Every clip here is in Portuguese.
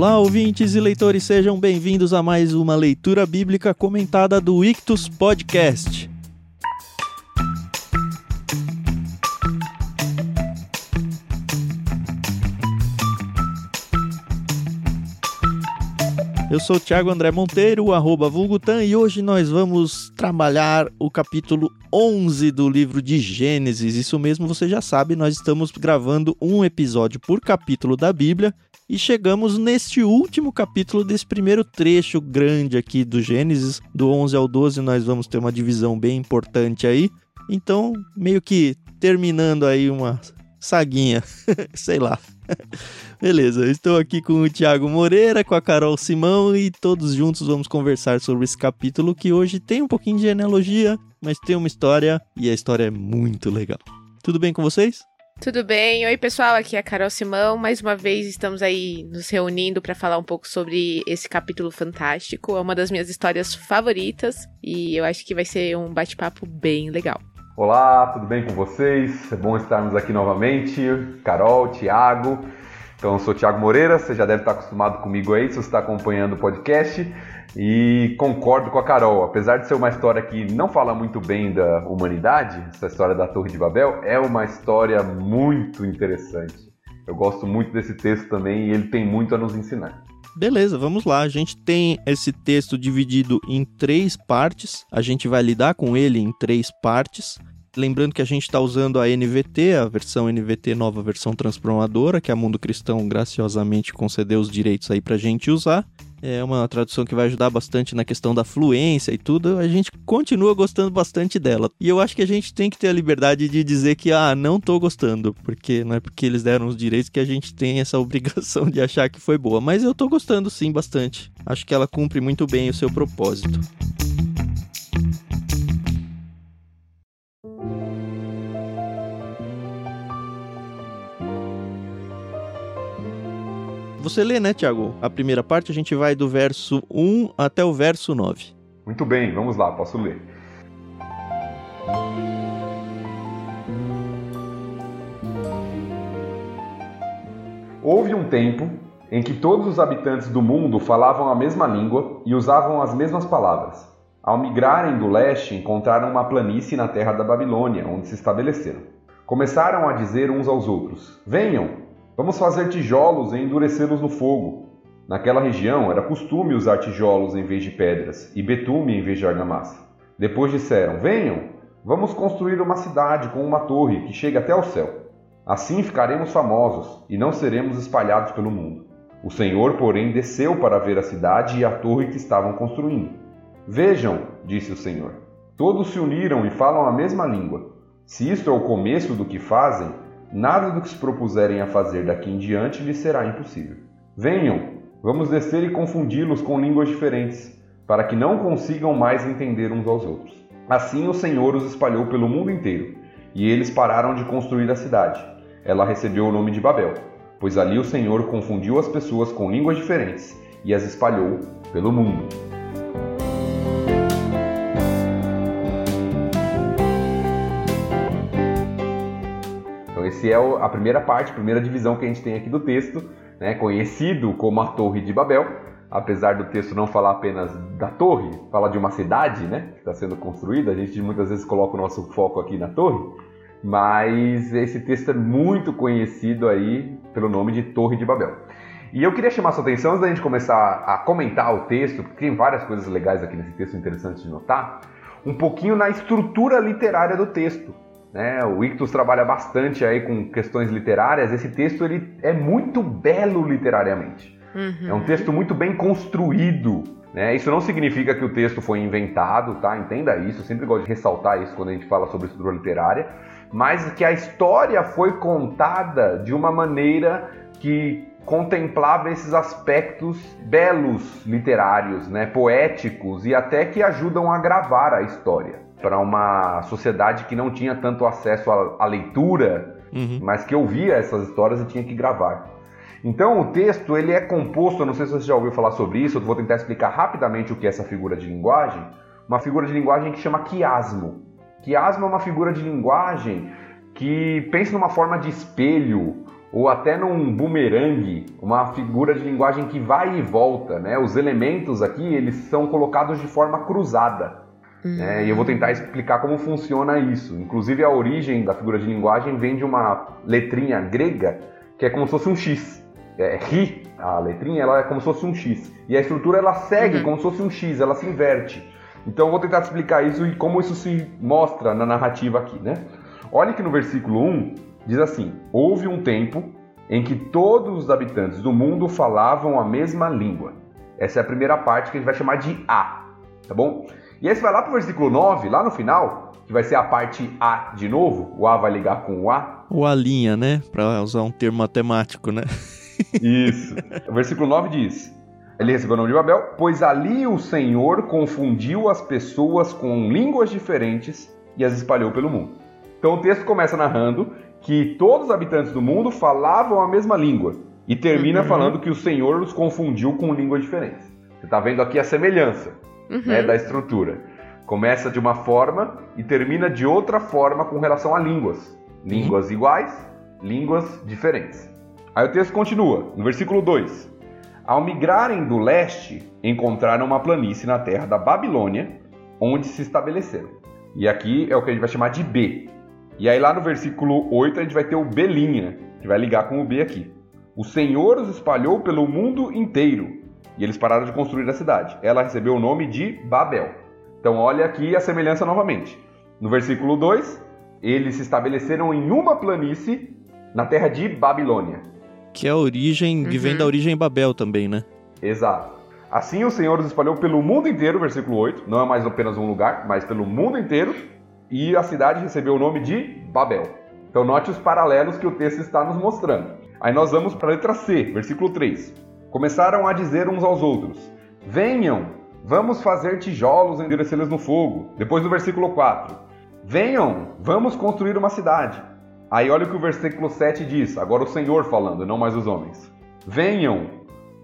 Olá, ouvintes e leitores, sejam bem-vindos a mais uma leitura bíblica comentada do Ictus Podcast. Eu sou o Thiago André Monteiro, arroba Vulgutan, e hoje nós vamos trabalhar o capítulo 11 do livro de Gênesis. Isso mesmo, você já sabe, nós estamos gravando um episódio por capítulo da Bíblia e chegamos neste último capítulo desse primeiro trecho grande aqui do Gênesis, do 11 ao 12, nós vamos ter uma divisão bem importante aí. Então, meio que terminando aí uma saguinha, sei lá. Beleza, estou aqui com o Thiago Moreira, com a Carol Simão e todos juntos vamos conversar sobre esse capítulo que hoje tem um pouquinho de genealogia, mas tem uma história e a história é muito legal. Tudo bem com vocês? Tudo bem? Oi, pessoal, aqui é a Carol Simão. Mais uma vez estamos aí nos reunindo para falar um pouco sobre esse capítulo fantástico. É uma das minhas histórias favoritas e eu acho que vai ser um bate-papo bem legal. Olá, tudo bem com vocês? É bom estarmos aqui novamente. Carol, Thiago. Então, eu sou Thiago Moreira, você já deve estar acostumado comigo aí, se você está acompanhando o podcast. E concordo com a Carol, apesar de ser uma história que não fala muito bem da humanidade, essa história da Torre de Babel, é uma história muito interessante. Eu gosto muito desse texto também e ele tem muito a nos ensinar. Beleza, vamos lá. A gente tem esse texto dividido em três partes. A gente vai lidar com ele em três partes. Lembrando que a gente está usando a NVT, a versão NVT nova versão transformadora, que a Mundo Cristão graciosamente concedeu os direitos aí para a gente usar. É uma tradução que vai ajudar bastante na questão da fluência e tudo. A gente continua gostando bastante dela. E eu acho que a gente tem que ter a liberdade de dizer que, ah, não tô gostando. Porque não é porque eles deram os direitos que a gente tem essa obrigação de achar que foi boa. Mas eu tô gostando sim bastante. Acho que ela cumpre muito bem o seu propósito. Você lê, né, Tiago? A primeira parte a gente vai do verso 1 até o verso 9. Muito bem, vamos lá, posso ler. Houve um tempo em que todos os habitantes do mundo falavam a mesma língua e usavam as mesmas palavras. Ao migrarem do leste, encontraram uma planície na terra da Babilônia, onde se estabeleceram. Começaram a dizer uns aos outros: Venham, Vamos fazer tijolos e endurecê-los no fogo. Naquela região era costume usar tijolos em vez de pedras e betume em vez de argamassa. Depois disseram: Venham, vamos construir uma cidade com uma torre que chegue até o céu. Assim ficaremos famosos e não seremos espalhados pelo mundo. O Senhor, porém, desceu para ver a cidade e a torre que estavam construindo. Vejam, disse o Senhor, todos se uniram e falam a mesma língua. Se isto é o começo do que fazem, Nada do que se propuserem a fazer daqui em diante lhes será impossível. Venham, vamos descer e confundi-los com línguas diferentes, para que não consigam mais entender uns aos outros. Assim o Senhor os espalhou pelo mundo inteiro, e eles pararam de construir a cidade. Ela recebeu o nome de Babel, pois ali o Senhor confundiu as pessoas com línguas diferentes e as espalhou pelo mundo. Esse é a primeira parte, a primeira divisão que a gente tem aqui do texto, né, conhecido como a Torre de Babel. Apesar do texto não falar apenas da torre, fala de uma cidade né, que está sendo construída, a gente muitas vezes coloca o nosso foco aqui na torre, mas esse texto é muito conhecido aí pelo nome de Torre de Babel. E eu queria chamar sua atenção antes da gente começar a comentar o texto, porque tem várias coisas legais aqui nesse texto interessantes de notar, um pouquinho na estrutura literária do texto. Né? O Ictus trabalha bastante aí com questões literárias. Esse texto ele é muito belo literariamente. Uhum. É um texto muito bem construído. Né? Isso não significa que o texto foi inventado, tá? Entenda isso. Eu sempre gosto de ressaltar isso quando a gente fala sobre estrutura literária. Mas que a história foi contada de uma maneira que contemplava esses aspectos belos literários, né? poéticos e até que ajudam a gravar a história para uma sociedade que não tinha tanto acesso à, à leitura, uhum. mas que ouvia essas histórias e tinha que gravar. Então o texto ele é composto, eu não sei se você já ouviu falar sobre isso, eu vou tentar explicar rapidamente o que é essa figura de linguagem. Uma figura de linguagem que chama quiasmo. Quiasmo é uma figura de linguagem que pensa numa forma de espelho ou até num bumerangue, uma figura de linguagem que vai e volta, né? Os elementos aqui, eles são colocados de forma cruzada. Né? E eu vou tentar explicar como funciona isso. Inclusive, a origem da figura de linguagem vem de uma letrinha grega que é como se fosse um X. É, ri, a letrinha, ela é como se fosse um X. E a estrutura, ela segue uhum. como se fosse um X, ela se inverte. Então, eu vou tentar explicar isso e como isso se mostra na narrativa aqui, né? Olha que no versículo 1 diz assim: Houve um tempo em que todos os habitantes do mundo falavam a mesma língua. Essa é a primeira parte que a gente vai chamar de A, tá bom? E aí você vai lá para o versículo 9, lá no final, que vai ser a parte A de novo, o A vai ligar com o A. O A linha, né? Para usar um termo matemático, né? Isso. O versículo 9 diz: Ele recebeu o nome de Babel, pois ali o Senhor confundiu as pessoas com línguas diferentes e as espalhou pelo mundo. Então o texto começa narrando que todos os habitantes do mundo falavam a mesma língua e termina uhum. falando que o Senhor os confundiu com línguas diferentes. Você está vendo aqui a semelhança uhum. né, da estrutura. Começa de uma forma e termina de outra forma com relação a línguas. Línguas uhum. iguais, línguas diferentes. Aí o texto continua, no versículo 2. Ao migrarem do leste, encontraram uma planície na terra da Babilônia, onde se estabeleceram. E aqui é o que a gente vai chamar de B. E aí lá no versículo 8 a gente vai ter o B', que vai ligar com o B aqui. O Senhor os espalhou pelo mundo inteiro, e eles pararam de construir a cidade. Ela recebeu o nome de Babel. Então, olha aqui a semelhança novamente. No versículo 2, eles se estabeleceram em uma planície na terra de Babilônia. Que é a origem, que vem da uhum. origem Babel também, né? Exato. Assim o Senhor os espalhou pelo mundo inteiro, versículo 8. Não é mais apenas um lugar, mas pelo mundo inteiro. E a cidade recebeu o nome de Babel. Então note os paralelos que o texto está nos mostrando. Aí nós vamos para a letra C, versículo 3 começaram a dizer uns aos outros: Venham, vamos fazer tijolos e endurecê-los no fogo. Depois do versículo 4: Venham, vamos construir uma cidade. Aí olha o que o versículo 7 diz, agora o Senhor falando, não mais os homens. Venham,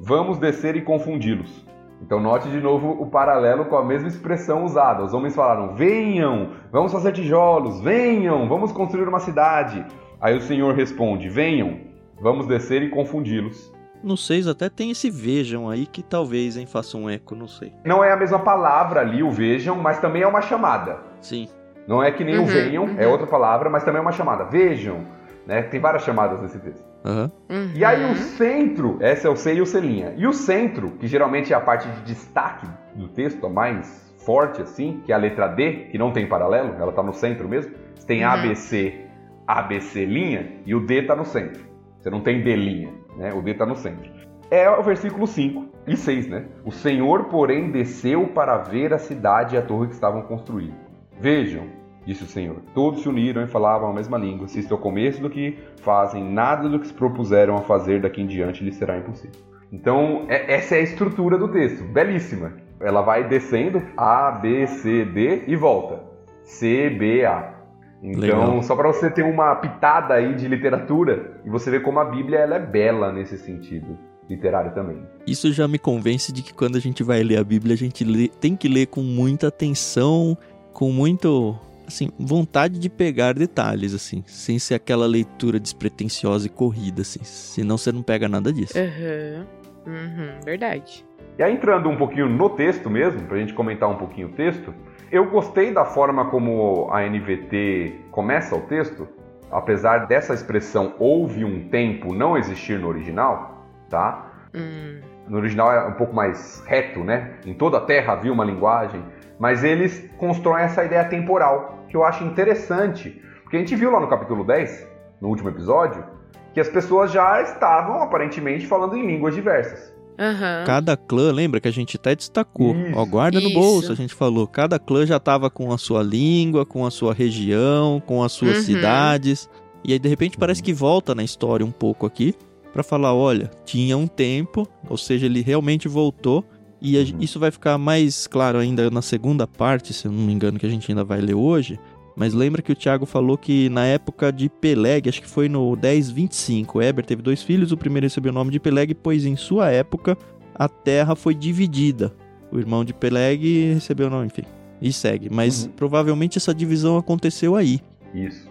vamos descer e confundi-los. Então note de novo o paralelo com a mesma expressão usada. Os homens falaram: Venham, vamos fazer tijolos, venham, vamos construir uma cidade. Aí o Senhor responde: Venham, vamos descer e confundi-los. No 6 até tem esse vejam aí que talvez hein, faça um eco, não sei. Não é a mesma palavra ali, o vejam, mas também é uma chamada. Sim. Não é que nem uhum, o venham, uhum. é outra palavra, mas também é uma chamada. Vejam, né? Tem várias chamadas nesse texto. Uhum. E aí o centro, essa é o C e o C linha. E o centro, que geralmente é a parte de destaque do texto, a mais forte assim, que é a letra D, que não tem paralelo, ela está no centro mesmo. Você tem uhum. ABC, ABC linha e o D está no centro. Você não tem D linha né? O D está no centro. É o versículo 5 e 6, né? O Senhor, porém, desceu para ver a cidade e a torre que estavam construindo. Vejam, disse o Senhor, todos se uniram e falavam a mesma língua. Se isto é o começo do que fazem, nada do que se propuseram a fazer daqui em diante lhes será impossível. Então, é, essa é a estrutura do texto, belíssima. Ela vai descendo A, B, C, D e volta. C, B, A. Então, Legal. só para você ter uma pitada aí de literatura e você ver como a Bíblia ela é bela nesse sentido literário também. Isso já me convence de que quando a gente vai ler a Bíblia, a gente lê, tem que ler com muita atenção, com muito assim, vontade de pegar detalhes assim, sem ser aquela leitura despretensiosa e corrida assim. Senão você não pega nada disso. Uhum. Uhum, verdade. E aí entrando um pouquinho no texto mesmo, pra gente comentar um pouquinho o texto, eu gostei da forma como a NVT começa o texto, apesar dessa expressão houve um tempo não existir no original, tá? Hum. No original é um pouco mais reto, né? Em toda a Terra havia uma linguagem, mas eles constroem essa ideia temporal, que eu acho interessante, porque a gente viu lá no capítulo 10, no último episódio, que as pessoas já estavam aparentemente falando em línguas diversas. Uhum. Cada clã, lembra que a gente até destacou, ó, guarda no isso. bolso, a gente falou, cada clã já tava com a sua língua, com a sua região, com as suas uhum. cidades. E aí de repente parece que volta na história um pouco aqui para falar, olha, tinha um tempo, ou seja, ele realmente voltou e uhum. isso vai ficar mais claro ainda na segunda parte, se eu não me engano, que a gente ainda vai ler hoje. Mas lembra que o Tiago falou que na época de Peleg, acho que foi no 1025, Eber teve dois filhos, o primeiro recebeu o nome de Peleg, pois em sua época a terra foi dividida. O irmão de Peleg recebeu o nome, enfim, e segue. Mas uhum. provavelmente essa divisão aconteceu aí. Isso.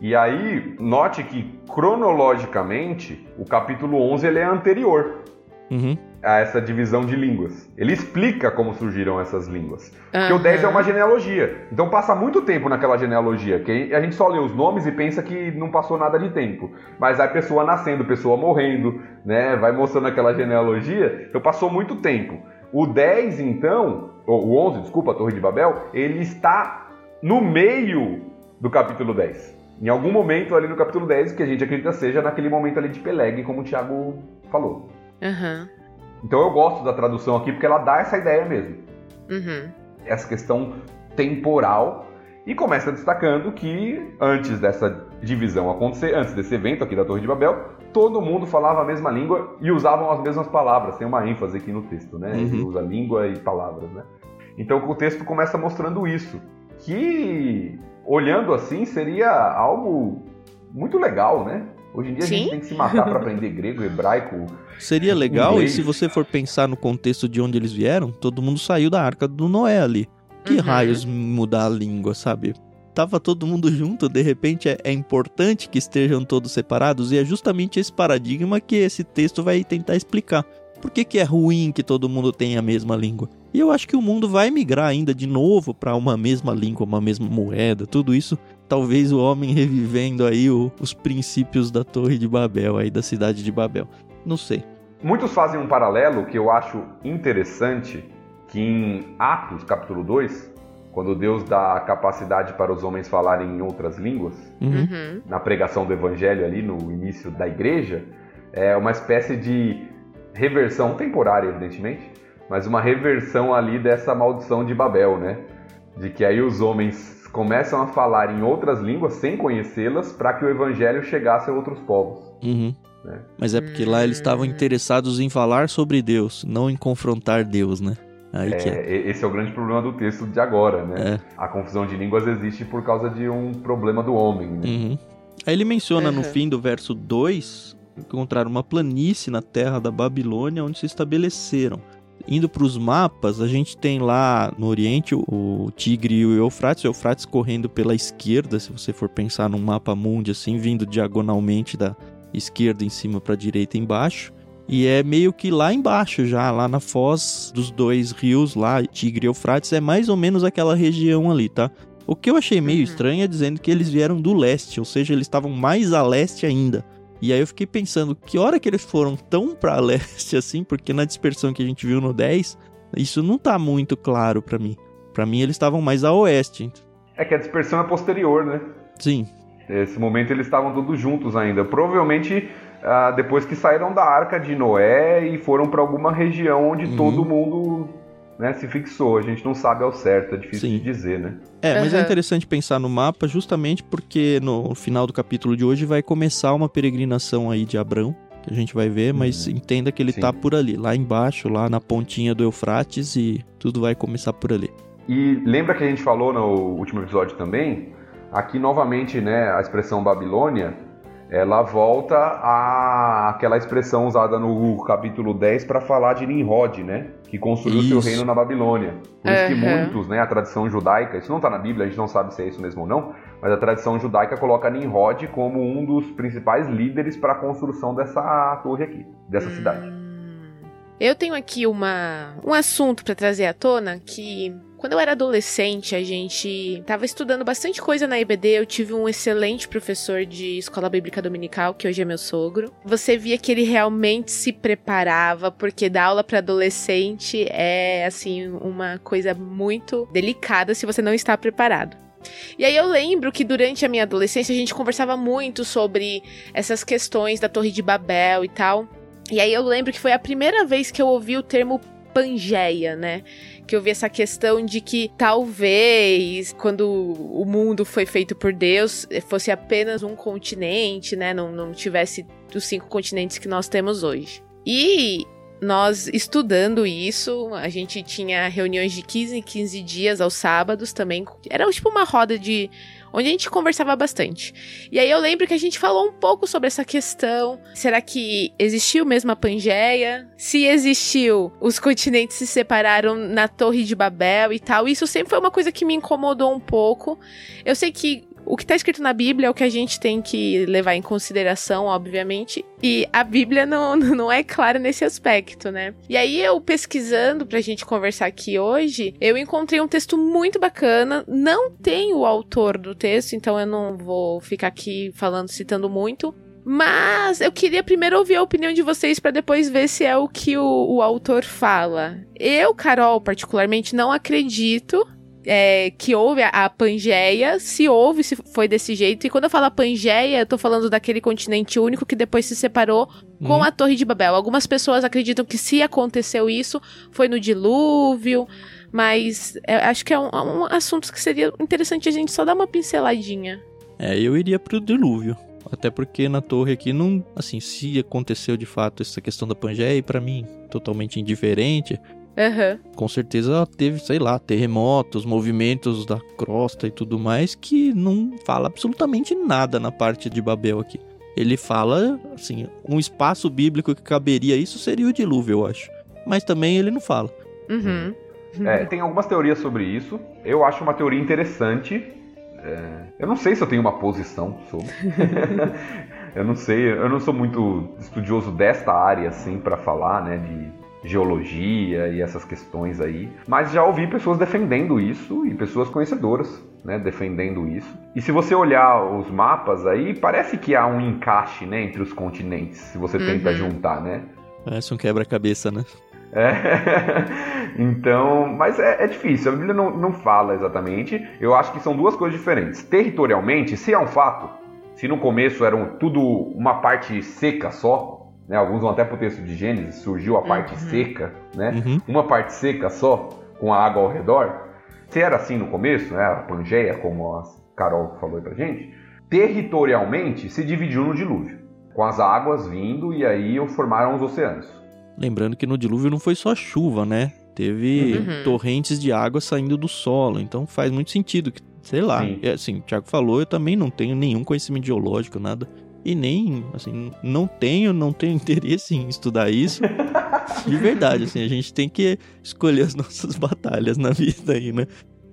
E aí, note que cronologicamente, o capítulo 11 ele é anterior Uhum. A essa divisão de línguas. Ele explica como surgiram essas línguas. Porque o Aham. 10 é uma genealogia. Então passa muito tempo naquela genealogia, que a gente só lê os nomes e pensa que não passou nada de tempo. Mas aí pessoa nascendo, pessoa morrendo, né? Vai mostrando aquela genealogia. Então passou muito tempo. O 10, então, ou o 11, desculpa, a Torre de Babel, ele está no meio do capítulo 10. Em algum momento ali no capítulo 10, que a gente acredita seja naquele momento ali de Peleg, como o Thiago falou. Aham. Então eu gosto da tradução aqui porque ela dá essa ideia mesmo Uhum. essa questão temporal e começa destacando que antes dessa divisão acontecer, antes desse evento aqui da Torre de Babel, todo mundo falava a mesma língua e usavam as mesmas palavras. Tem uma ênfase aqui no texto, né? Ele Uhum. usa língua e palavras, né? Então o texto começa mostrando isso, que olhando assim seria algo muito legal, né? Hoje em dia a Sim. gente tem que se matar para aprender grego, hebraico. Seria legal, Inglês. e se você for pensar no contexto de onde eles vieram, todo mundo saiu da arca do Noé ali. Que Uhum. raios mudar a língua, sabe? Tava todo mundo junto, de repente é, é importante que estejam todos separados, e é justamente esse paradigma que esse texto vai tentar explicar. Por que, que é ruim que todo mundo tenha a mesma língua? E eu acho que o mundo vai migrar ainda de novo para uma mesma língua, uma mesma moeda, tudo isso. Talvez o homem revivendo aí o- os princípios da Torre de Babel, aí da cidade de Babel. Não sei. Muitos fazem um paralelo que eu acho interessante, que em Atos, capítulo 2, quando Deus dá a capacidade para os homens falarem em outras línguas, Uhum. Uhum. na pregação do evangelho ali no início da igreja, é uma espécie de reversão temporária, evidentemente, mas uma reversão ali dessa maldição de Babel, né? De que aí os homens começam a falar em outras línguas sem conhecê-las para que o evangelho chegasse a outros povos. Uhum. É. Mas é porque lá eles estavam interessados em falar sobre Deus, não em confrontar Deus, né? Aí que é. É, esse é o grande problema do texto de agora, né? É. A confusão de línguas existe por causa de um problema do homem, né? Uhum. Aí ele menciona no Uhum. fim do verso 2 encontrar uma planície na terra da Babilônia onde se estabeleceram. Indo para os mapas, a gente tem lá no Oriente o, Tigre e o Eufrates, o Eufrates correndo pela esquerda, se você for pensar num mapa mundi assim, vindo diagonalmente da esquerda em cima para a direita embaixo. E é meio que lá embaixo já, lá na foz dos dois rios lá, Tigre e Eufrates, é mais ou menos aquela região ali, tá? O que eu achei meio Uhum. estranho é dizendo que eles vieram do leste, ou seja, eles estavam mais a leste ainda. E aí eu fiquei pensando, que hora que eles foram tão pra leste assim, porque na dispersão que a gente viu no 10, isso não tá muito claro pra mim. Pra mim eles estavam mais a oeste. É que a dispersão é posterior, né? Sim. Nesse momento eles estavam todos juntos ainda. Provavelmente ah, depois que saíram da arca de Noé e foram para alguma região onde Uhum. todo mundo né, se fixou. A gente não sabe ao certo, é difícil Sim. de dizer, né? É, mas é Aham. interessante pensar no mapa justamente porque no final do capítulo de hoje vai começar uma peregrinação aí de Abrão, que a gente vai ver, mas Uhum. entenda que ele Sim. tá por ali, lá embaixo, lá na pontinha do Eufrates e tudo vai começar por ali. E lembra que a gente falou no último episódio também? Aqui novamente, né, a expressão Babilônia, ela volta à aquela expressão usada no capítulo 10 para falar de Nimrod, né? Que construiu seu Isso. reino na Babilônia. Por isso que muitos, né, a tradição judaica, isso não está na Bíblia, a gente não sabe se é isso mesmo ou não, mas a tradição judaica coloca Nimrod como um dos principais líderes para a construção dessa torre aqui, dessa cidade. Hum. Eu tenho aqui uma, um assunto pra trazer à tona que quando eu era adolescente, a gente tava estudando bastante coisa na EBD. Eu tive um excelente professor de escola bíblica dominical, que hoje é meu sogro. Você via que ele realmente se preparava, porque dar aula pra adolescente é assim uma coisa muito delicada se você não está preparado. E aí eu lembro que durante a minha adolescência a gente conversava muito sobre essas questões da Torre de Babel e tal. E aí eu lembro que foi a primeira vez que eu ouvi o termo Pangeia, né? Que eu vi essa questão de que talvez quando o mundo foi feito por Deus fosse apenas um continente, né? Não, não tivesse os cinco continentes que nós temos hoje. E nós estudando isso, a gente tinha reuniões de 15 em 15 dias aos sábados também. Era tipo uma roda de onde a gente conversava bastante. E aí eu lembro que a gente falou um pouco sobre essa questão. Será que existiu mesmo a Pangeia? Se existiu, os continentes se separaram na Torre de Babel e tal. Isso sempre foi uma coisa que me incomodou um pouco. Eu sei que o que está escrito na Bíblia é o que a gente tem que levar em consideração, obviamente. E a Bíblia não, não é clara nesse aspecto, né? E aí eu pesquisando pra gente conversar aqui hoje, eu encontrei um texto muito bacana. Não tem o autor do texto, então eu não vou ficar aqui falando, citando muito. Mas eu queria primeiro ouvir a opinião de vocês para depois ver se é o que o, o autor fala. Eu, Carol, particularmente, não acredito é, que houve a, a, Pangeia, se houve, se foi desse jeito. E quando eu falo Pangeia, eu tô falando daquele continente único que depois se separou hum. com a Torre de Babel. Algumas pessoas acreditam que se aconteceu isso, foi no dilúvio. Mas é, acho que é um, um assunto que seria interessante a gente só dar uma pinceladinha. É, eu iria pro dilúvio. Até porque na torre aqui não, assim, se aconteceu de fato essa questão da Pangeia, para mim totalmente indiferente. Uhum. Com certeza teve, sei lá, terremotos, movimentos da crosta e tudo mais que não fala absolutamente nada na parte de Babel aqui. Ele fala, assim, um espaço bíblico que caberia isso seria o dilúvio, eu acho. Mas também ele não fala. Uhum. É, tem algumas teorias sobre isso. Eu acho uma teoria interessante. É, eu não sei se eu tenho uma posição sobre. eu não sei, eu não sou muito estudioso desta área, assim, para falar, né, de geologia e essas questões aí, mas já ouvi pessoas defendendo isso e pessoas conhecedoras, né, defendendo isso. E se você olhar os mapas aí, parece que há um encaixe, né, entre os continentes, se você uhum. tenta juntar, né? Parece um quebra-cabeça, né? É. então, mas é, é, difícil, a Bíblia não, não fala exatamente. Eu acho que são duas coisas diferentes. Territorialmente, se é um fato, se no começo era tudo uma parte seca só, né? Alguns vão até para o texto de Gênesis, surgiu a parte uhum. seca, né? Uhum. Uma parte seca só, com a água ao redor. Se era assim no começo, né? a Pangeia, como a Carol falou para gente, territorialmente se dividiu no dilúvio, com as águas vindo e aí formaram os oceanos. Lembrando que no dilúvio não foi só chuva, né? Teve uhum. torrentes de água saindo do solo, então faz muito sentido que, sei lá, é, assim, o Thiago falou, eu também não tenho nenhum conhecimento geológico, nada e nem, assim, não tenho, não tenho interesse em estudar isso. De verdade, assim, a gente tem que escolher as nossas batalhas na vida aí, né?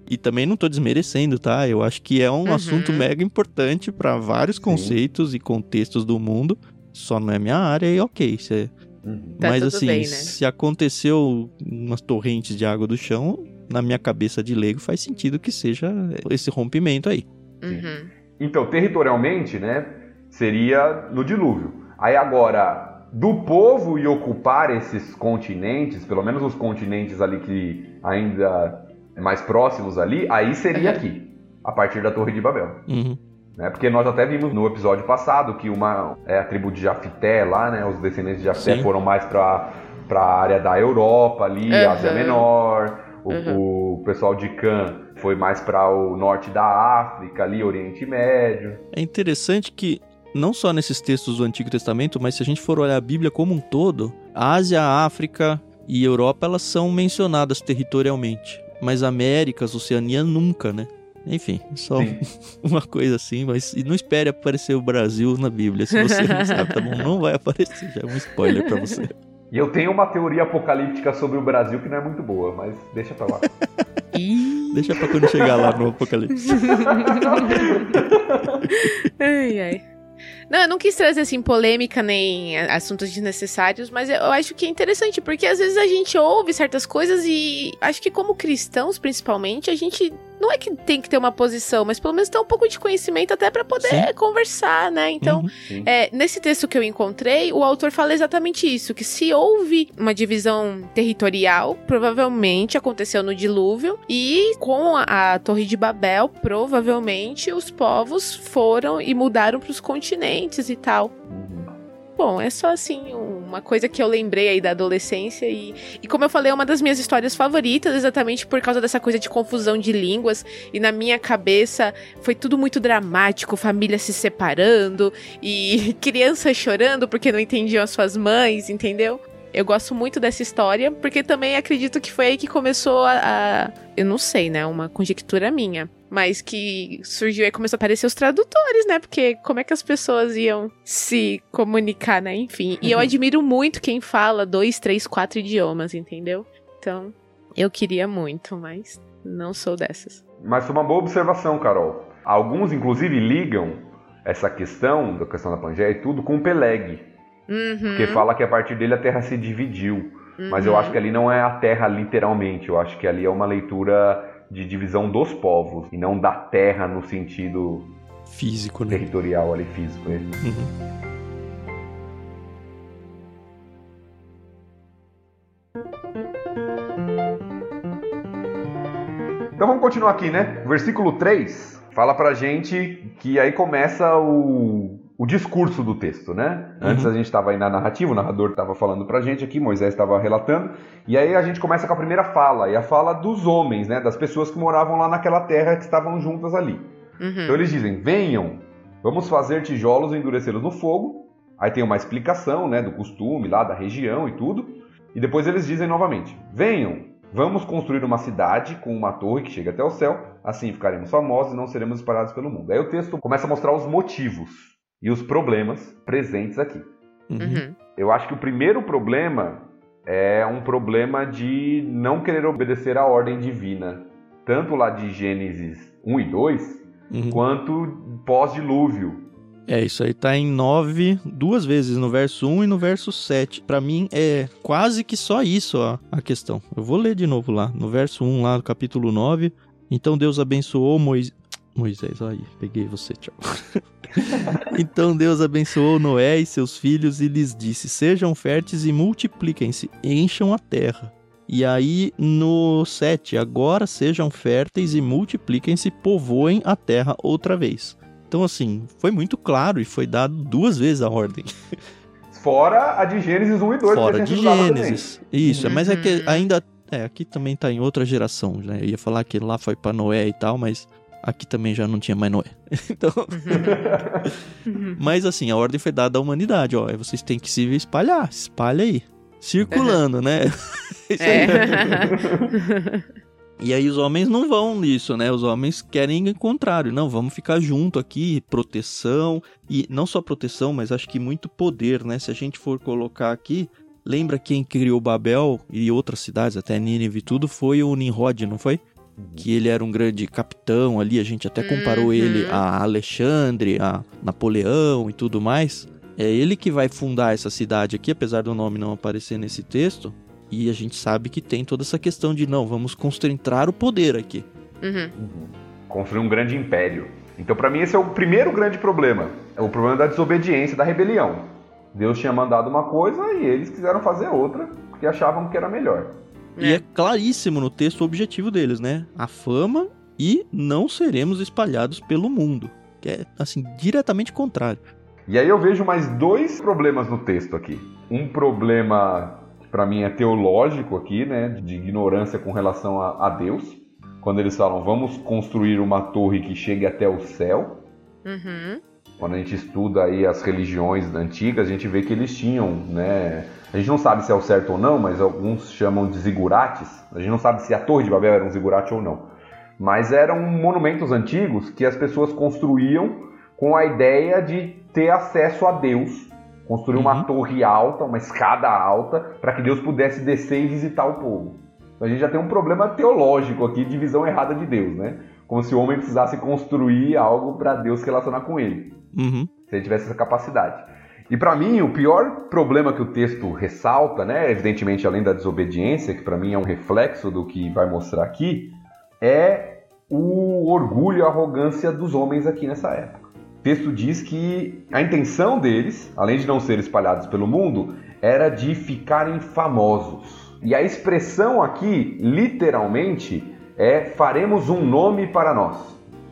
E também não tô desmerecendo, tá? Eu acho que é um uhum. assunto mega importante para vários Sim. conceitos e contextos do mundo. Só não é minha área e ok. Cê... Uhum. Tá Mas assim, bem, né? se aconteceu umas torrentes de água do chão, na minha cabeça de leigo faz sentido que seja esse rompimento aí. Uhum. Então, territorialmente, né? Seria no dilúvio. Aí agora, do povo e ocupar esses continentes, pelo menos os continentes ali que ainda é mais próximos ali, aí seria uhum. aqui, a partir da Torre de Babel. Uhum. Né? Porque nós até vimos no episódio passado que uma é, a tribo de Jafité lá, né? Os descendentes de Jafité Sim. foram mais para para a área da Europa ali, uhum. Ásia Menor. O, uhum. o, pessoal de Can foi mais para o norte da África, ali, Oriente Médio. É interessante que não só nesses textos do Antigo Testamento, mas se a gente for olhar a Bíblia como um todo, a Ásia, a África e Europa elas são mencionadas territorialmente, mas Américas, Oceania nunca, né? Enfim, só Sim. uma coisa assim, mas não espere aparecer o Brasil na Bíblia, se você não sabe, tá bom? Não vai aparecer, já é um spoiler para você. E eu tenho uma teoria apocalíptica sobre o Brasil que não é muito boa, mas deixa pra lá. deixa pra quando chegar lá no apocalipse. ai, ai. Não, eu não quis trazer assim polêmica nem assuntos desnecessários, mas eu acho que é interessante porque às vezes a gente ouve certas coisas e acho que como cristãos, principalmente, a gente não é que tem que ter uma posição, mas pelo menos ter um pouco de conhecimento até para poder Sim. conversar, né? Então, uhum. é, nesse texto que eu encontrei, o autor fala exatamente isso: que se houve uma divisão territorial, provavelmente aconteceu no dilúvio, e com a, a Torre de Babel, provavelmente os povos foram e mudaram para os continentes e tal. Bom, é só assim uma coisa que eu lembrei aí da adolescência e, e como eu falei, é uma das minhas histórias favoritas, exatamente por causa dessa coisa de confusão de línguas. E na minha cabeça foi tudo muito dramático, família se separando e crianças chorando porque não entendiam as suas mães, entendeu? Eu gosto muito dessa história, porque também acredito que foi aí que começou a, a. eu não sei, né? Uma conjectura minha mas que surgiu e começou a aparecer os tradutores, né? Porque como é que as pessoas iam se comunicar, né? Enfim. E eu admiro muito quem fala dois, três, quatro idiomas, entendeu? Então, eu queria muito, mas não sou dessas. Mas foi uma boa observação, Carol. Alguns, inclusive, ligam essa questão, da questão da Pangeia e tudo, com Peleg. Uhum. Porque fala que a partir dele a Terra se dividiu. Mas eu Uhum. acho que ali não é a Terra literalmente. Eu acho que ali é uma leitura de divisão dos povos e não da Terra no sentido Físico, né? territorial ali físico. né? Uhum. Então vamos continuar aqui, né? Versículo 3 fala pra gente que aí começa o, o discurso do texto, né? Antes Uhum. a gente estava aí na narrativa, o narrador estava falando pra gente aqui, Moisés estava relatando, e aí a gente começa com a primeira fala, e a fala dos homens, né? Das pessoas que moravam lá naquela terra que estavam juntas ali. Uhum. Então eles dizem: venham, vamos fazer tijolos e endurecê-los no fogo. Aí tem uma explicação, né, do costume lá da região e tudo. E depois eles dizem novamente: venham, vamos construir uma cidade com uma torre que chega até o céu. Assim ficaremos famosos e não seremos espalhados pelo mundo. Aí o texto começa a mostrar os motivos e os problemas presentes aqui. Uhum. Uhum. Eu acho que o primeiro problema é um problema de não querer obedecer à ordem divina, tanto lá de Gênesis 1 e 2, Uhum. quanto pós-dilúvio. É, isso aí tá em 9, duas vezes, no verso 1 e no verso 7. Pra mim é quase que só isso ó, a questão. Eu vou ler de novo lá, no verso 1 lá, no capítulo 9. Então Deus abençoou Moisés. Moisés, aí, peguei você, tchau. então Deus abençoou Noé e seus filhos e lhes disse: Sejam férteis e multipliquem-se, encham a terra. E aí no 7, agora sejam férteis e multipliquem-se, povoem a terra outra vez. Então, assim, foi muito claro e foi dado duas vezes a ordem. Fora a de Gênesis 1 e 2. que Fora de. Gênesis. Isso, mas é que Uhum. ainda. É, aqui também tá em outra geração, né? Eu ia falar que lá foi pra Noé e tal, mas aqui também já não tinha mais Noé. Então, Uhum. mas assim, a ordem foi dada à humanidade, ó. Vocês têm que se espalhar, espalha aí. Circulando, né? Isso aí. É. E aí os homens não vão nisso, né? Os homens querem o contrário. Não, vamos ficar junto aqui, proteção. E não só proteção, mas acho que muito poder, né? Se a gente for colocar aqui, lembra quem criou Babel e outras cidades, até Nínive e tudo, foi o Nimrod, não foi? Que ele era um grande capitão ali, a gente até comparou Uhum. ele a Alexandre, a Napoleão e tudo mais. É ele que vai fundar essa cidade aqui, apesar do nome não aparecer nesse texto. E a gente sabe que tem toda essa questão de não, vamos concentrar o poder aqui. Uhum. Construir um grande império. Então, pra mim, esse é o primeiro grande problema. É o problema da desobediência, da rebelião. Deus tinha mandado uma coisa e eles quiseram fazer outra, porque achavam que era melhor. E É. é claríssimo no texto o objetivo deles, né? A fama e não seremos espalhados pelo mundo. Que é, assim, diretamente contrário. E aí eu vejo mais dois problemas no texto aqui. Um problema que pra mim é teológico aqui, né, de ignorância com relação a, a Deus, quando eles falam vamos construir uma torre que chegue até o céu. Uhum. Quando a gente estuda aí as religiões antigas, a gente vê que eles tinham, né? A gente não sabe se é o certo ou não, mas alguns chamam de zigurates. A gente não sabe se a Torre de Babel era um zigurate ou não. Mas eram monumentos antigos que as pessoas construíam com a ideia de ter acesso a Deus. Construir uma Uhum. torre alta, uma escada alta, para que Deus pudesse descer e visitar o povo. Então a gente já tem um problema teológico aqui de visão errada de Deus, né? Como se o homem precisasse construir algo para Deus se relacionar com ele Uhum. se ele tivesse essa capacidade. E para mim, o pior problema que o texto ressalta, né, evidentemente além da desobediência, que para mim é um reflexo do que vai mostrar aqui, é o orgulho e a arrogância dos homens aqui nessa época. O texto diz que a intenção deles, além de não ser espalhados pelo mundo, era de ficarem famosos. E a expressão aqui, literalmente, é faremos um nome para nós.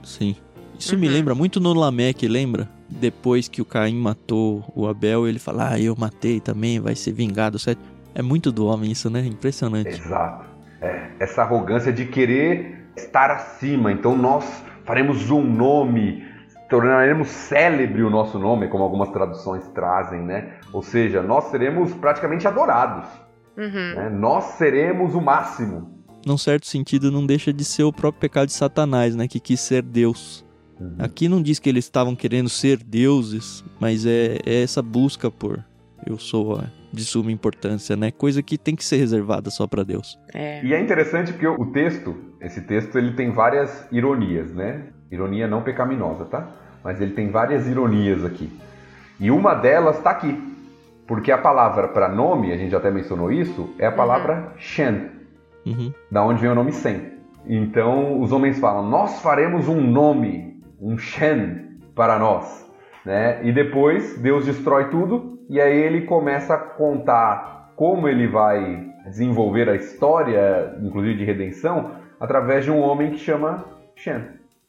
Sim. Isso me Uhum. lembra muito no Lameque, lembra? Depois que o Caim matou o Abel, ele fala, ah, eu matei também, vai ser vingado, certo? É muito do homem isso, né? Impressionante. Exato. É, essa arrogância de querer estar acima. Então nós faremos um nome, tornaremos célebre o nosso nome, como algumas traduções trazem, né? Ou seja, nós seremos praticamente adorados. Uhum. né? Nós seremos o máximo. Num certo sentido, não deixa de ser o próprio pecado de Satanás, né? Que quis ser Deus. Aqui não diz que eles estavam querendo ser deuses, mas é, é essa busca por eu sou a- de suma importância, né? Coisa que tem que ser reservada só para Deus. É. E é interessante porque o texto, esse texto, ele tem várias ironias, né? Ironia não pecaminosa, tá? Mas ele tem várias ironias aqui. E uma delas está aqui. Porque a palavra para nome, a gente até mencionou isso, é a palavra uhum. Shen. Uhum. Da onde vem o nome Sem. Então os homens falam: Nós faremos um nome, um Shen, para nós. Né? E depois Deus destrói tudo e aí ele começa a contar como ele vai desenvolver a história, inclusive de redenção, através de um homem que chama Shen,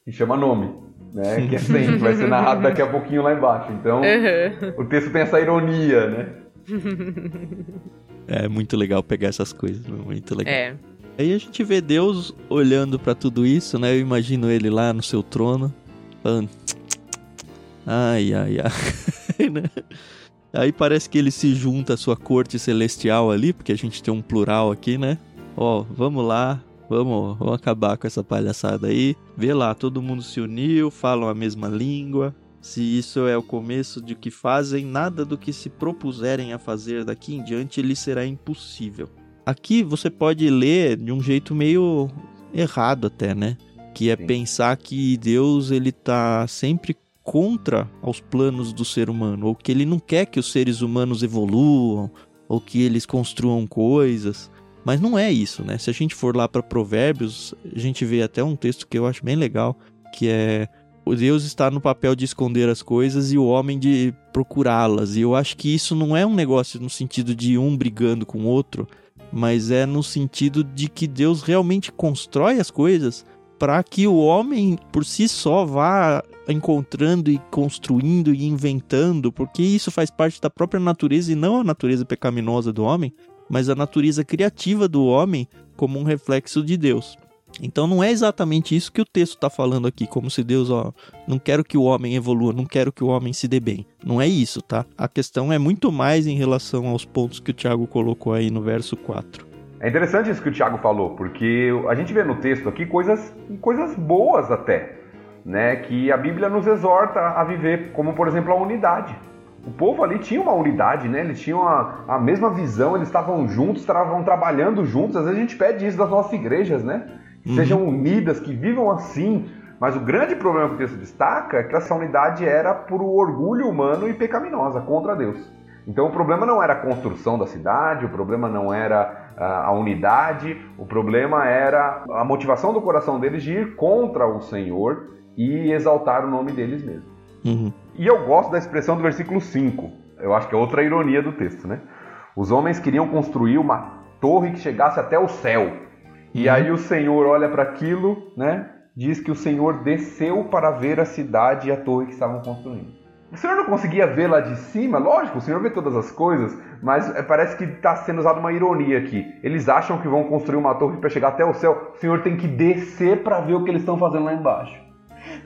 que chama nome, né? Que é sempre, vai ser narrado daqui a pouquinho lá embaixo. Então, uhum. o texto tem essa ironia, né? É muito legal pegar essas coisas, muito legal. É. Aí a gente vê Deus olhando para tudo isso, né? Eu imagino ele lá no seu trono, falando: Ai, ai, ai. Né? Aí parece que ele se junta à sua corte celestial ali, porque a gente tem um plural aqui, né? Ó, vamos lá, vamos, vamos acabar com essa palhaçada aí. Vê lá, todo mundo se uniu, falam a mesma língua. Se isso é o começo de que fazem, nada do que se propuserem a fazer daqui em diante lhe será impossível. Aqui você pode ler de um jeito meio errado até, né? Que é Sim. pensar que Deus ele tá sempre contra aos planos do ser humano, ou que ele não quer que os seres humanos evoluam, ou que eles construam coisas. Mas não é isso, né? Se a gente for lá para Provérbios, a gente vê até um texto que eu acho bem legal, que é o Deus está no papel de esconder as coisas e o homem de procurá-las. E eu acho que isso não é um negócio no sentido de um brigando com o outro, mas é no sentido de que Deus realmente constrói as coisas para que o homem por si só vá encontrando e construindo e inventando, porque isso faz parte da própria natureza e não a natureza pecaminosa do homem, mas a natureza criativa do homem como um reflexo de Deus. Então não é exatamente isso que o texto está falando aqui, como se Deus, ó, não quero que o homem evolua, não quero que o homem se dê bem. Não é isso, tá? A questão é muito mais em relação aos pontos que o Tiago colocou aí no verso 4. É interessante isso que o Tiago falou, porque a gente vê no texto aqui coisas, coisas boas até, né? Que a Bíblia nos exorta a viver, como por exemplo a unidade. O povo ali tinha uma unidade, né? Eles tinham a, a mesma visão, eles estavam juntos, estavam trabalhando juntos. Às vezes a gente pede isso das nossas igrejas, né? Que uhum. sejam unidas, que vivam assim. Mas o grande problema que o texto destaca é que essa unidade era por orgulho humano e pecaminosa contra Deus. Então o problema não era a construção da cidade, o problema não era a unidade, o problema era a motivação do coração deles de ir contra o Senhor e exaltar o nome deles mesmo. Uhum. E eu gosto da expressão do versículo 5, eu acho que é outra ironia do texto, né? Os homens queriam construir uma torre que chegasse até o céu. Uhum. E aí o Senhor olha para aquilo, né? Diz que o Senhor desceu para ver a cidade e a torre que estavam construindo. O Senhor não conseguia ver lá de cima? Lógico, o Senhor vê todas as coisas, mas é, parece que está sendo usada uma ironia aqui. Eles acham que vão construir uma torre para chegar até o céu. O Senhor tem que descer para ver o que eles estão fazendo lá embaixo.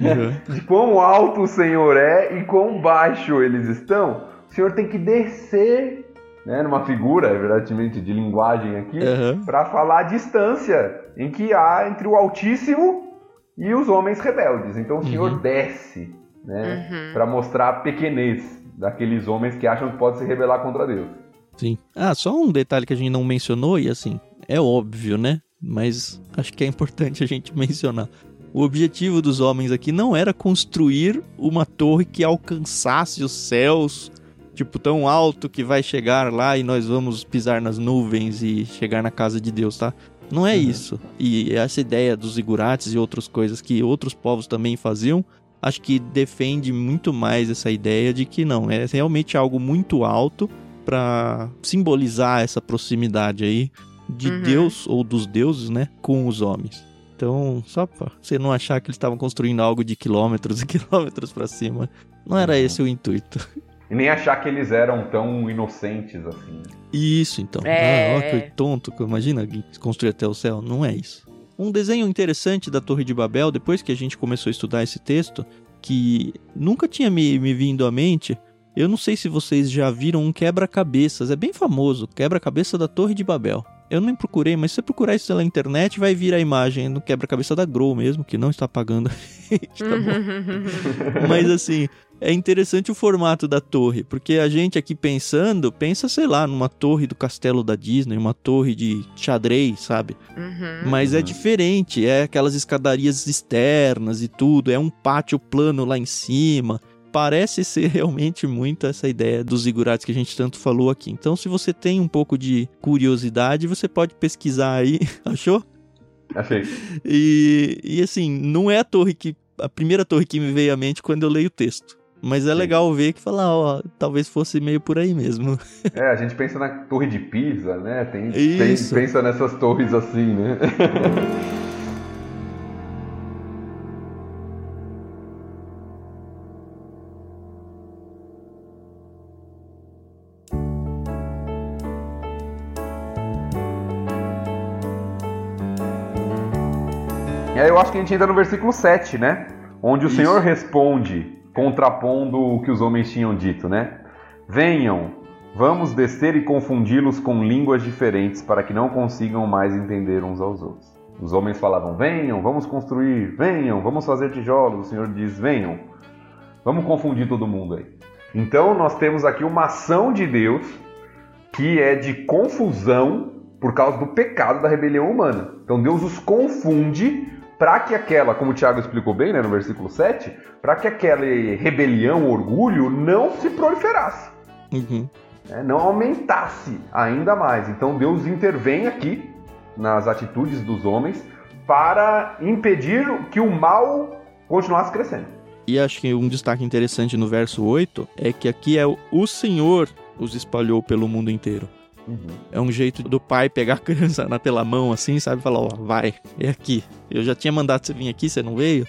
Uhum. De quão alto o Senhor é e quão baixo eles estão, o Senhor tem que descer, né, numa figura, evidentemente, de linguagem aqui, uhum. para falar a distância em que há entre o Altíssimo e os homens rebeldes. Então o Senhor uhum. desce né? Uhum. Para mostrar a pequenez daqueles homens que acham que pode se rebelar contra Deus. Sim. Ah, só um detalhe que a gente não mencionou e assim, é óbvio, né? Mas acho que é importante a gente mencionar. O objetivo dos homens aqui não era construir uma torre que alcançasse os céus, tipo, tão alto que vai chegar lá e nós vamos pisar nas nuvens e chegar na casa de Deus, tá? Não é uhum. isso. E essa ideia dos igurates e outras coisas que outros povos também faziam acho que defende muito mais essa ideia de que não, é realmente algo muito alto para simbolizar essa proximidade aí de uhum. Deus ou dos deuses, né, com os homens. Então, só para você não achar que eles estavam construindo algo de quilômetros e quilômetros para cima, não era uhum. esse o intuito. E nem achar que eles eram tão inocentes assim. Isso, então. É... Ah, ó, que tonto. Imagina construir até o céu. Não é isso. Um desenho interessante da Torre de Babel, depois que a gente começou a estudar esse texto, que nunca tinha me, me vindo à mente. Eu não sei se vocês já viram um quebra-cabeças, é bem famoso, quebra-cabeça da Torre de Babel. Eu nem procurei, mas se você procurar isso na internet, vai vir a imagem do quebra-cabeça da Grow mesmo, que não está pagando. tá mas assim, é interessante o formato da torre, porque a gente aqui pensando, pensa, sei lá, numa torre do castelo da Disney, uma torre de xadrez, sabe? Uhum. Mas é Uhum. diferente, é aquelas escadarias externas e tudo, é um pátio plano lá em cima. Parece ser realmente muito essa ideia dos zigurates que a gente tanto falou aqui. Então, se você tem um pouco de curiosidade, você pode pesquisar aí, achou? Achei. E, e assim, não é a torre que. A primeira torre que me veio à mente quando eu leio o texto. Mas é Sim. legal ver que falar, ó, talvez fosse meio por aí mesmo. É, a gente pensa na torre de Pisa, né? Tem, Isso. tem- pensa nessas torres assim, né? E aí eu acho que a gente entra no versículo 7, né? Onde o Isso. Senhor responde, contrapondo o que os homens tinham dito, né? Venham, vamos descer e confundi-los com línguas diferentes para que não consigam mais entender uns aos outros. Os homens falavam: Venham, vamos construir, venham, vamos fazer tijolos. O Senhor diz: Venham, vamos confundir todo mundo aí. Então nós temos aqui uma ação de Deus que é de confusão por causa do pecado da rebelião humana. Então Deus os confunde para que aquela, como o Tiago explicou bem né, no versículo 7, para que aquela rebelião, orgulho, não se proliferasse Uhum. né, não aumentasse ainda mais. Então Deus intervém aqui nas atitudes dos homens para impedir que o mal continuasse crescendo. E acho que um destaque interessante no verso 8 é que aqui é o, o Senhor os espalhou pelo mundo inteiro. É um jeito do pai pegar a criança na pela mão assim, sabe? Falar, ó, vai, é aqui. Eu já tinha mandado você vir aqui, você não veio?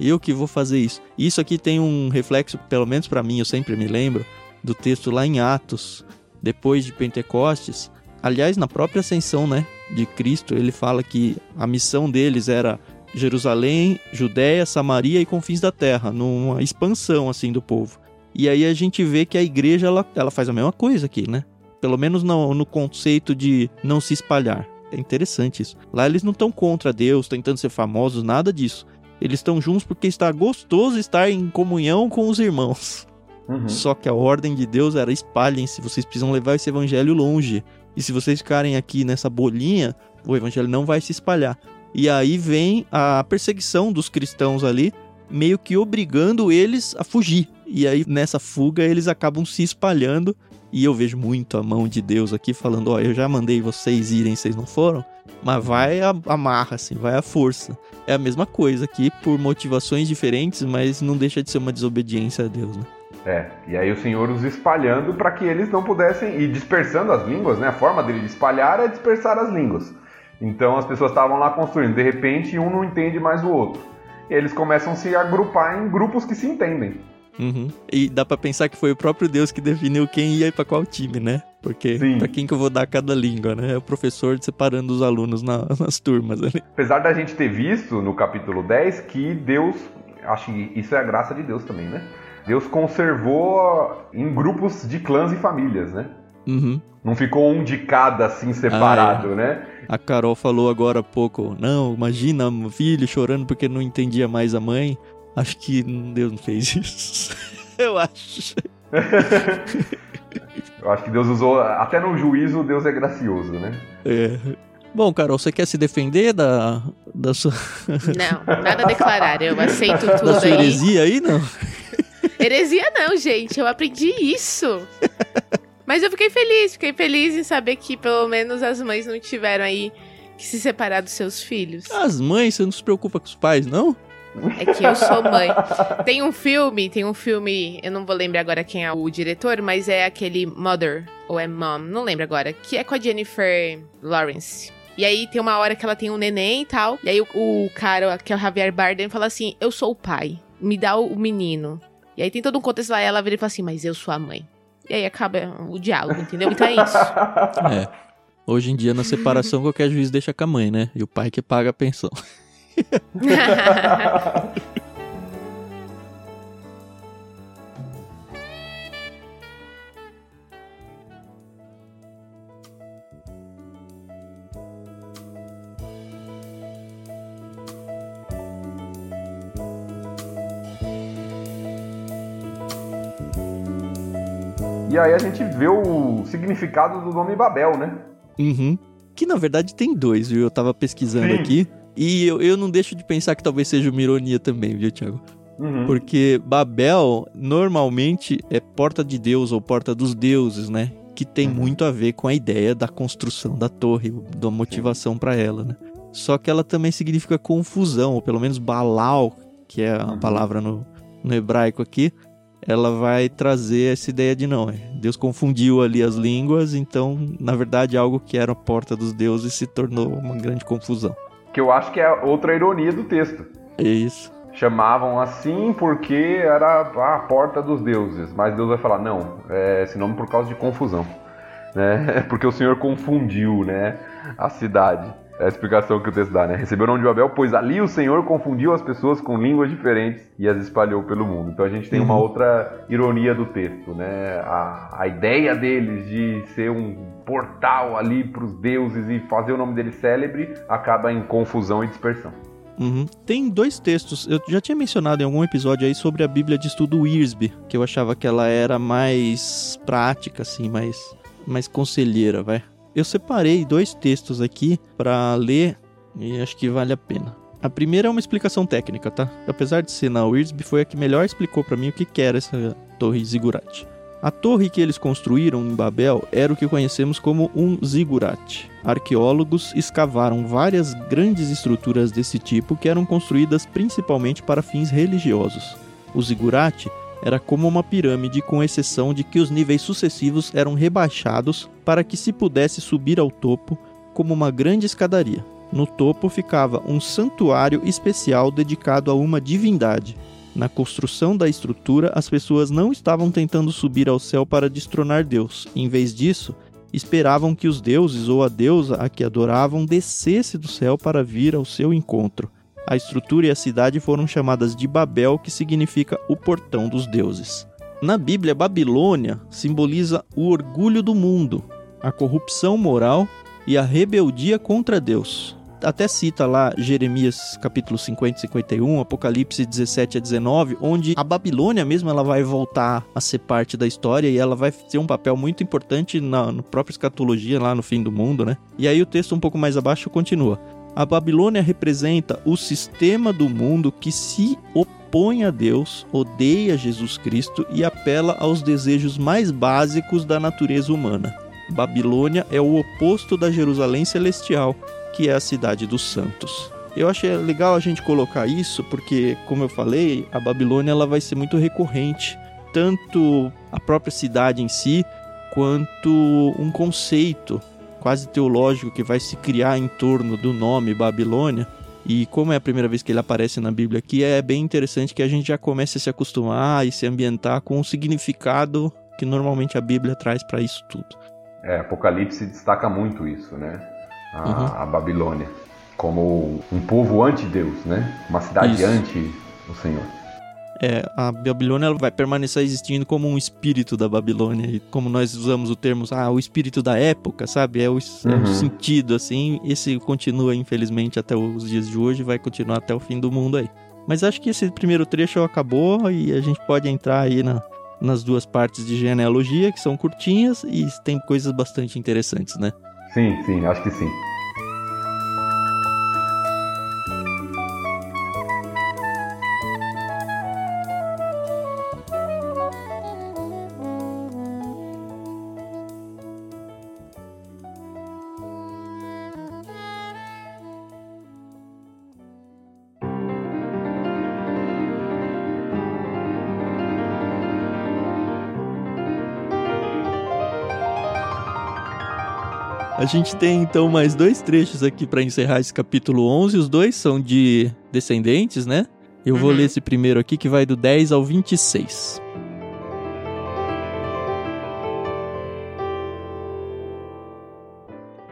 Eu que vou fazer isso. Isso aqui tem um reflexo, pelo menos pra mim, eu sempre me lembro, do texto lá em Atos, depois de Pentecostes. Aliás, na própria ascensão, né, de Cristo, ele fala que a missão deles era Jerusalém, Judéia, Samaria e confins da terra, numa expansão assim do povo. E aí a gente vê que a igreja ela, ela faz a mesma coisa aqui, né? Pelo menos no, no conceito de não se espalhar. É interessante isso. Lá eles não estão contra Deus, tentando ser famosos, nada disso. Eles estão juntos porque está gostoso estar em comunhão com os irmãos. Uhum. Só que a ordem de Deus era espalhem-se, vocês precisam levar esse evangelho longe. E se vocês ficarem aqui nessa bolinha, o evangelho não vai se espalhar. E aí vem a perseguição dos cristãos ali, meio que obrigando eles a fugir. E aí nessa fuga eles acabam se espalhando. E eu vejo muito a mão de Deus aqui falando: Ó, eu já mandei vocês irem, vocês não foram. Mas vai a, a marra, assim, vai a força. É a mesma coisa aqui, por motivações diferentes, mas não deixa de ser uma desobediência a Deus, né? É, e aí o Senhor os espalhando para que eles não pudessem e dispersando as línguas, né? A forma dele de espalhar é dispersar as línguas. Então as pessoas estavam lá construindo, de repente um não entende mais o outro. E eles começam a se agrupar em grupos que se entendem. Uhum. E dá pra pensar que foi o próprio Deus que definiu quem ia pra qual time, né? Porque pra quem que eu vou dar cada língua, né? É o professor separando os alunos na- nas turmas ali. Apesar da gente ter visto no capítulo 10 que Deus, acho que isso é a graça de Deus também, né? Deus conservou em grupos de clãs e famílias, né? Uhum. Não ficou um de cada assim separado, né? A Carol falou agora há pouco, não, imagina o filho chorando porque não entendia mais a mãe. Acho que Deus não fez isso. eu acho. Eu acho que Deus usou, até no juízo, Deus é gracioso, né? É. Bom, Carol, você quer se defender da, da sua, Não, nada a declarar. Eu aceito da tudo sua aí. heresia aí, não? Heresia não, gente. Eu aprendi isso. Mas eu fiquei feliz, fiquei feliz em saber que pelo menos as mães não tiveram aí que se separar dos seus filhos. As mães, você não se preocupa com os pais, não? É que eu sou mãe. Tem um filme, tem um filme, eu não vou lembrar agora quem é o diretor, mas é aquele Mother, ou é Mom, não lembro agora, que é com a Jennifer Lawrence. E aí tem uma hora que ela tem um neném e tal, e aí o, o cara, que é o Javier Bardem, fala assim, eu sou o pai, me dá o, menino. E aí tem todo um contexto lá, ela vira e fala assim, mas eu sou a mãe. E aí acaba o diálogo, entendeu? Então é isso. É. Hoje em dia, na separação, qualquer juiz deixa com a mãe, né? E o pai que paga a pensão. E aí a gente vê o significado do nome Babel, né? Uhum. Que na verdade tem dois, viu? Eu tava pesquisando Sim. aqui. E eu, eu não deixo de pensar que talvez seja uma ironia também, viu, Thiago? Uhum. Porque Babel normalmente é porta de Deus ou porta dos deuses, né? Que tem Uhum. muito a ver com a ideia da construção da torre, da motivação pra ela, né? Só que ela também significa confusão, ou pelo menos Balal, que é a Uhum. palavra no, no hebraico aqui, ela vai trazer essa ideia de não, é, Deus confundiu ali as línguas, então, na verdade, algo que era a porta dos deuses se tornou uma grande confusão. Que eu acho que é outra ironia do texto. É isso. Chamavam assim porque era a porta dos deuses. Mas Deus vai falar, não, é esse nome por causa de confusão. Né? Porque o Senhor confundiu né? a cidade. É a explicação que o texto dá, né? Recebeu o nome de Babel, pois ali o Senhor confundiu as pessoas com línguas diferentes e as espalhou pelo mundo. Então a gente tem uma Uhum. outra ironia do texto, né? A, a ideia deles de ser um portal ali para os deuses e fazer o nome deles célebre acaba em confusão e dispersão. Uhum. Tem dois textos, eu já tinha mencionado em algum episódio aí sobre a Bíblia de Estudo Wiersbe, que eu achava que ela era mais prática, assim, mais, mais conselheira, vai. Eu separei dois textos aqui pra ler e acho que vale a pena. A primeira é uma explicação técnica, tá? Apesar de ser na Wiersbe, foi a que melhor explicou pra mim o que era essa torre zigurate. A torre que eles construíram em Babel era o que conhecemos como um zigurate. Arqueólogos escavaram várias grandes estruturas desse tipo que eram construídas principalmente para fins religiosos. O zigurate era como uma pirâmide, com exceção de que os níveis sucessivos eram rebaixados para que se pudesse subir ao topo como uma grande escadaria. No topo ficava um santuário especial dedicado a uma divindade. Na construção da estrutura, as pessoas não estavam tentando subir ao céu para destronar Deus. Em vez disso, esperavam que os deuses ou a deusa a que adoravam descesse do céu para vir ao seu encontro. A estrutura e a cidade foram chamadas de Babel, que significa o portão dos deuses. Na Bíblia, Babilônia simboliza o orgulho do mundo, a corrupção moral e a rebeldia contra Deus. Até cita lá Jeremias capítulo 50 e 51, Apocalipse 17 a 19, onde a Babilônia mesmo ela vai voltar a ser parte da história e ela vai ter um papel muito importante na no própria escatologia lá no fim do mundo, né? E aí o texto um pouco mais abaixo continua. A Babilônia representa o sistema do mundo que se opõe a Deus, odeia Jesus Cristo e apela aos desejos mais básicos da natureza humana. Babilônia é o oposto da Jerusalém celestial, que é a cidade dos santos. Eu achei legal a gente colocar isso porque, como eu falei, a Babilônia ela vai ser muito recorrente, tanto a própria cidade em si, quanto um conceito quase teológico que vai se criar em torno do nome Babilônia. E como é a primeira vez que ele aparece na Bíblia aqui, é bem interessante que a gente já comece a se acostumar e se ambientar com o significado que normalmente a Bíblia traz para isso tudo. É, Apocalipse destaca muito isso, né? A, Uhum. a Babilônia. Como um povo anti-Deus, né? Uma cidade Isso. anti o Senhor. É, a Babilônia vai permanecer existindo como um espírito da Babilônia. E como nós usamos o termo, ah, o espírito da época, sabe? É o, é o Uhum. sentido, assim. Esse continua, infelizmente, até os dias de hoje vai continuar até o fim do mundo aí. Mas acho que esse primeiro trecho acabou e a gente pode entrar aí na- nas duas partes de genealogia, que são curtinhas e tem coisas bastante interessantes, né? Sim, sim, acho que sim. Gente tem então mais dois trechos aqui para encerrar esse capítulo 11. Os dois são de descendentes, né? Eu vou Uhum. ler esse primeiro aqui que vai do 10 ao 26.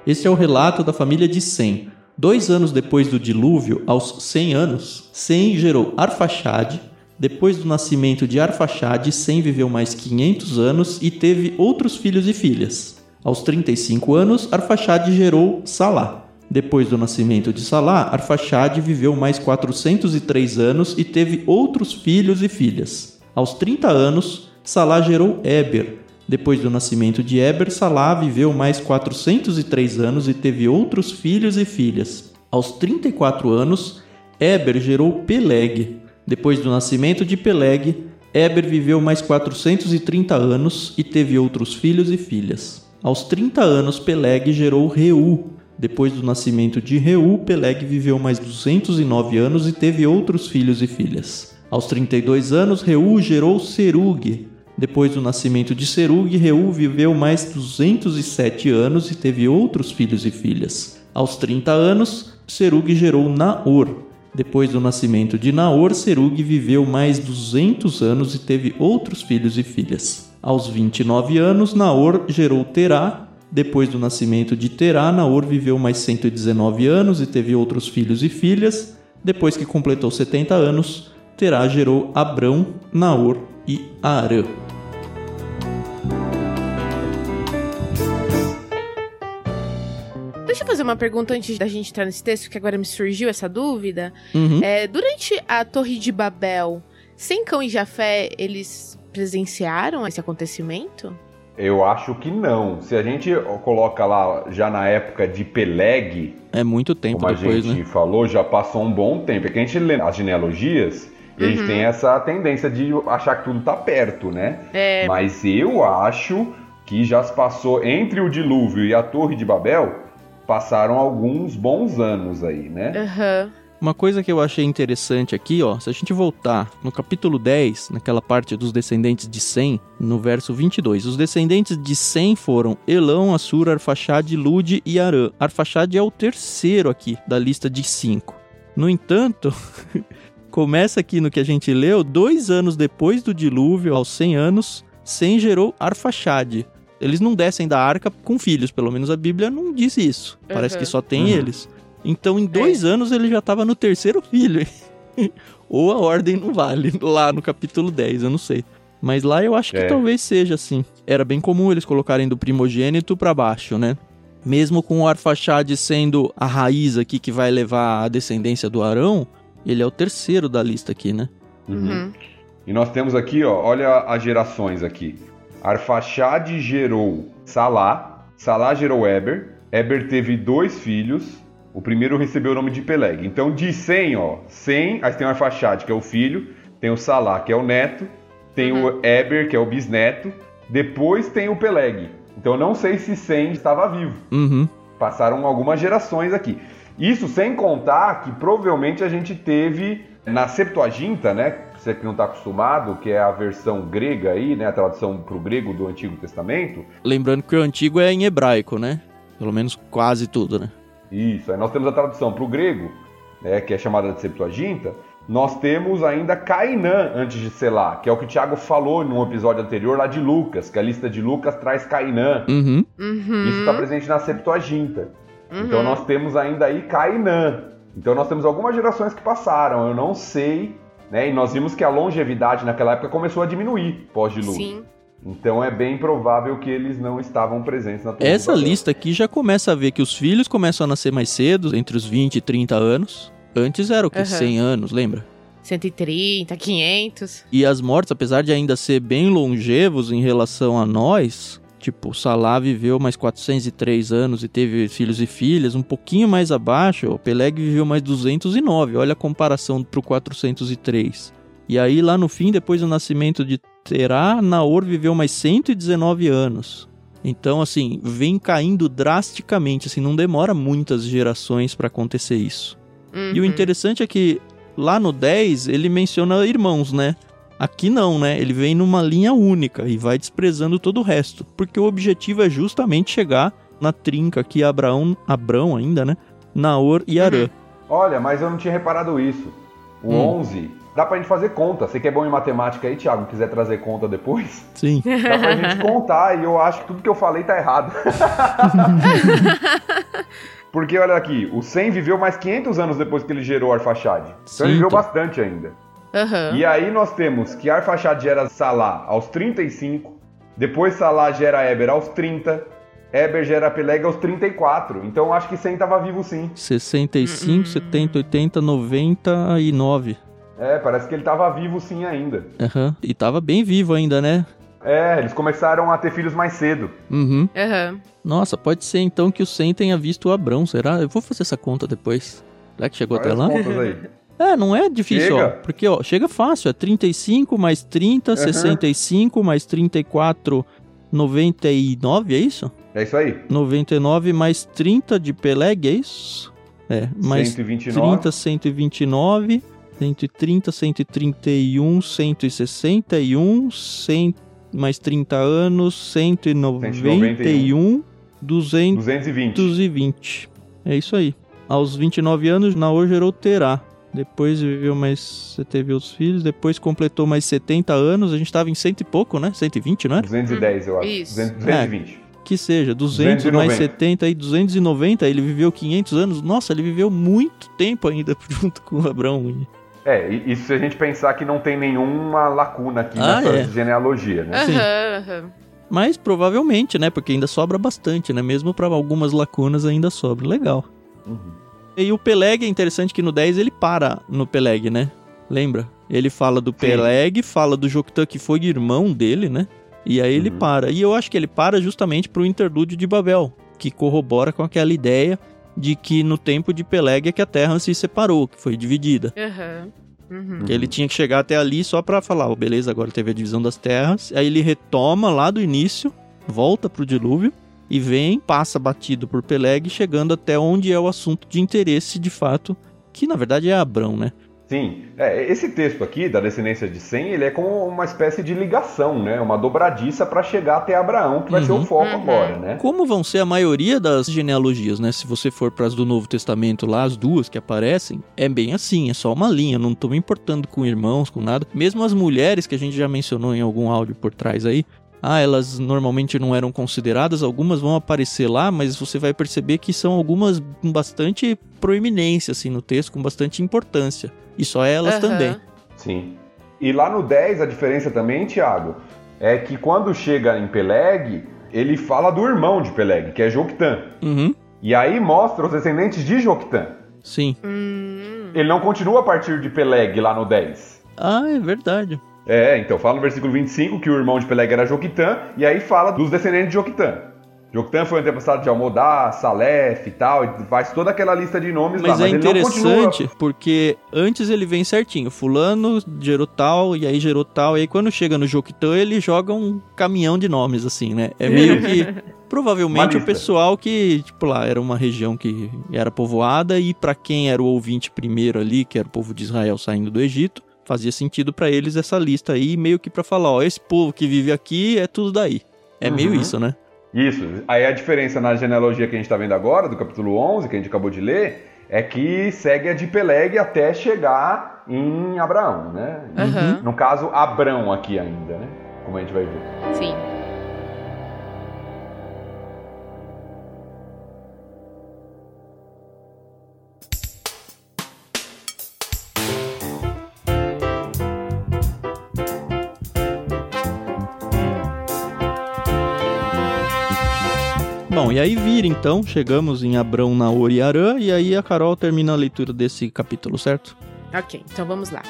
Este é o relato da família de Sem. Dois anos depois do dilúvio, aos 100 anos, Sem gerou Arfaxade. Depois do nascimento de Arfaxade, Sem viveu mais 500 anos e teve outros filhos e filhas. Aos 35 anos, Arfaxade gerou Salá. Depois do nascimento de Salá, Arfaxade viveu mais 403 anos e teve outros filhos e filhas. Aos 30 anos, Salá gerou Éber. Depois do nascimento de Eber, Salá viveu mais 403 anos e teve outros filhos e filhas. Aos 34 anos, Eber gerou Peleg. Depois do nascimento de Peleg, Eber viveu mais 430 anos e teve outros filhos e filhas. Aos 30 anos, Peleg gerou Reu. Depois do nascimento de Reu, Peleg viveu mais 209 anos e teve outros filhos e filhas. Aos 32 anos, Reu gerou Serug. Depois do nascimento de Serug, Reu viveu mais 207 anos e teve outros filhos e filhas. Aos 30 anos, Serug gerou Naor. Depois do nascimento de Naor, Serug viveu mais 200 anos e teve outros filhos e filhas. Aos 29 anos, Naor gerou Terá. Depois do nascimento de Terá, Naor viveu mais 119 anos e teve outros filhos e filhas. Depois que completou 70 anos, Terá gerou Abrão, Naor e Arã. Deixa eu fazer uma pergunta antes da gente entrar nesse texto, que agora me surgiu essa dúvida. Uhum. É, durante a Torre de Babel, Sem Cão e Jafé, eles presenciaram esse acontecimento? Eu acho que não. Se a gente coloca lá já na época de Peleg, É muito tempo como a depois, gente né? falou, já passou um bom tempo. É que a gente lê as genealogias e a gente Uhum. tem essa tendência de achar que tudo tá perto, né? É, Mas eu acho que já se passou entre o dilúvio e a Torre de Babel, passaram alguns bons anos aí, né? aham. Uma coisa que eu achei interessante aqui, ó, se a gente voltar no capítulo 10, naquela parte dos descendentes de Sem, no verso 22, os descendentes de Sem foram Elão, Assur, Arfaxade, Lude e Arã. Arfaxade é o terceiro aqui da lista de cinco. No entanto, começa aqui no que a gente leu, dois anos depois do dilúvio, aos 100 anos, Sem gerou Arfaxade. Eles não descem da arca com filhos, pelo menos a Bíblia não diz isso. Parece Uhum. que só tem Uhum. eles. Então, em dois anos, ele já estava no terceiro filho. Ou a ordem não vale, lá no capítulo 10, eu não sei. Mas lá eu acho que É. talvez seja assim. Era bem comum eles colocarem do primogênito para baixo, né? Mesmo com o Arfaxade sendo a raiz aqui que vai levar a descendência do Arão, ele é o terceiro da lista aqui, né? Uhum. E nós temos aqui, ó, olha as gerações aqui. Arfaxade gerou Salá, Salá gerou Eber, Eber teve dois filhos, o primeiro recebeu o nome de Peleg. Então de 100, ó, 100, aí tem o Arfaxade, que é o filho, tem o Salá, que é o neto, tem o Eber, que é o bisneto, depois tem o Peleg. Então eu não sei se 100 estava vivo. Uhum. Passaram algumas gerações aqui. Isso sem contar que provavelmente a gente teve na Septuaginta, né? Você que não está acostumado, que é a versão grega aí, né? A tradução para o grego do Antigo Testamento. Lembrando que o antigo é em hebraico, né? Pelo menos quase tudo, né? Isso, aí nós temos a tradução para o grego, né? Que é chamada de Septuaginta. Nós temos ainda Cainã antes de Selá, que é o que o Tiago falou num episódio anterior lá de Lucas, que a lista de Lucas traz Cainã. Uhum. Uhum. Isso está presente na Septuaginta. Então Uhum. nós temos ainda aí Cainã. Então nós temos algumas gerações que passaram, eu não sei, né? E nós vimos que a longevidade naquela época começou a diminuir pós-dilúvio. Sim. Então é bem provável que eles não estavam presentes na de Essa lista aqui já começa a ver que os filhos começam a nascer mais cedo, entre os 20 e 30 anos. Antes era o que? Aham. 100 anos, lembra? 130, 500. E as mortes, apesar de ainda ser bem longevos em relação a nós, tipo, Salá viveu mais 403 anos e teve filhos e filhas, um pouquinho mais abaixo, o Peleg viveu mais 209. Olha a comparação pro 403. E aí lá no fim, depois do nascimento de Terá, Naor viveu mais 119 anos. Então, assim, vem caindo drasticamente, assim, não demora muitas gerações para acontecer isso. E o Uhum. interessante é que lá no 10 ele menciona irmãos, né? Aqui não, né? Ele vem numa linha única e vai desprezando todo o resto. Porque o objetivo é justamente chegar na trinca aqui, Abraão, Abrão ainda, né? Naor e Arã. Olha, mas eu não tinha reparado isso. O Hum. 11, dá pra gente fazer conta. Você que é bom em matemática aí, Thiago, quiser trazer conta depois, Sim. dá pra gente contar. E eu acho que tudo que eu falei tá errado. Porque olha aqui, o 100 viveu mais 500 anos depois que ele gerou Arfaxade. Então ele viveu bastante ainda. Aham. E aí nós temos que Arfaxad gera Salá aos 35, depois Salá gera Eber aos 30, Eber gera Peleg aos 34. Então eu acho que 100 tava vivo sim. 65, Hum. 70, 80, 99. É, parece que ele tava vivo sim ainda. Aham. E tava bem vivo ainda, né? É, eles começaram a ter filhos mais cedo. Uhum. Aham. Nossa, pode ser então que o Sem tenha visto o Abrão, será? Eu vou fazer essa conta depois. Será que chegou Olha até lá? É, não é difícil, Chega. ó. Porque, ó, chega fácil. É 35 mais 30, 65 mais 34, 99, é isso? É isso aí. 99 mais 30 de Peleg, é isso? É, mais 129. 30, 129, 130, 131, 161, 100, mais 30 anos, 191, 200 220. 220. É isso aí. Aos 29 anos, Naor gerou Terá. Depois viveu mais. Você teve os filhos. Depois completou mais 70 anos. A gente tava em cento e pouco, né? 120, não é? 210, eu acho. Isso. 200, 220. Que seja, 200 mais 290. 70 e 290. Ele viveu 500 anos. Nossa, ele viveu muito tempo ainda junto com o Abraão. É, e isso se a gente pensar que não tem nenhuma lacuna aqui Ah, nessa é. genealogia, né? Sim. Mas provavelmente, né? Porque ainda sobra bastante, né? Mesmo para algumas lacunas ainda sobra. Legal. Uhum. E o Peleg é interessante que no 10 ele para no Peleg, né? Lembra? Ele fala do Sim. Peleg, fala do Joktan que foi irmão dele, né? E aí ele Uhum. para. E eu acho que ele para justamente pro interlúdio de Babel, que corrobora com aquela ideia de que no tempo de Peleg é que a Terra se separou, que foi dividida. Uhum. Que ele tinha que chegar até ali só pra falar, oh, beleza, agora teve a divisão das terras. Aí ele retoma lá do início, volta pro dilúvio e vem, passa batido por Peleg, chegando até onde é o assunto de interesse de fato, que na verdade é Abrão, né? Sim, é, esse texto aqui da descendência de Sem, ele é como uma espécie de ligação, né? Uma dobradiça para chegar até Abraão, que vai ser Uhum. o foco Uhum. agora, né? Como vão ser a maioria das genealogias, né? Se você for para as do Novo Testamento lá, as duas que aparecem, é bem assim, é só uma linha, não tô me importando com irmãos, com nada. Mesmo as mulheres que a gente já mencionou em algum áudio por trás aí, ah, elas normalmente não eram consideradas, algumas vão aparecer lá, mas você vai perceber que são algumas com bastante proeminência assim no texto, com bastante importância. E só elas Aham. também. Sim. E lá no 10, a diferença também, Tiago, é que quando chega em Peleg, ele fala do irmão de Peleg, que é Joctã. Uhum. E aí mostra os descendentes de Joctã. Sim. Hum. Ele não continua a partir de Peleg lá no 10. Ah, é verdade. É, então fala no versículo 25 que o irmão de Peleg era Joctã, e aí fala dos descendentes de Joctã. Joctã foi antepassado de Almodá, Salef e tal, e faz toda aquela lista de nomes lá, Mas, mas é interessante porque antes ele vem certinho. Fulano gerou tal, e aí gerou tal. E aí quando chega no Joktan, ele joga um caminhão de nomes, assim, né? É meio que. Provavelmente o pessoal que, tipo lá, era uma região que era povoada, e pra quem era o ouvinte primeiro ali, que era o povo de Israel saindo do Egito, fazia sentido pra eles essa lista aí, meio que pra falar: ó, esse povo que vive aqui é tudo daí. É meio Uhum. isso, né? Isso, aí a diferença na genealogia que a gente está vendo agora, do capítulo 11, que a gente acabou de ler, é que segue a de Peleg até chegar em Abraão, né? Aham. No caso, Abrão aqui ainda, né? Como a gente vai ver. Sim. E aí vira então, chegamos em Abrão, Naor e Arã, e aí a Carol termina a leitura desse capítulo, certo? Ok, então vamos lá.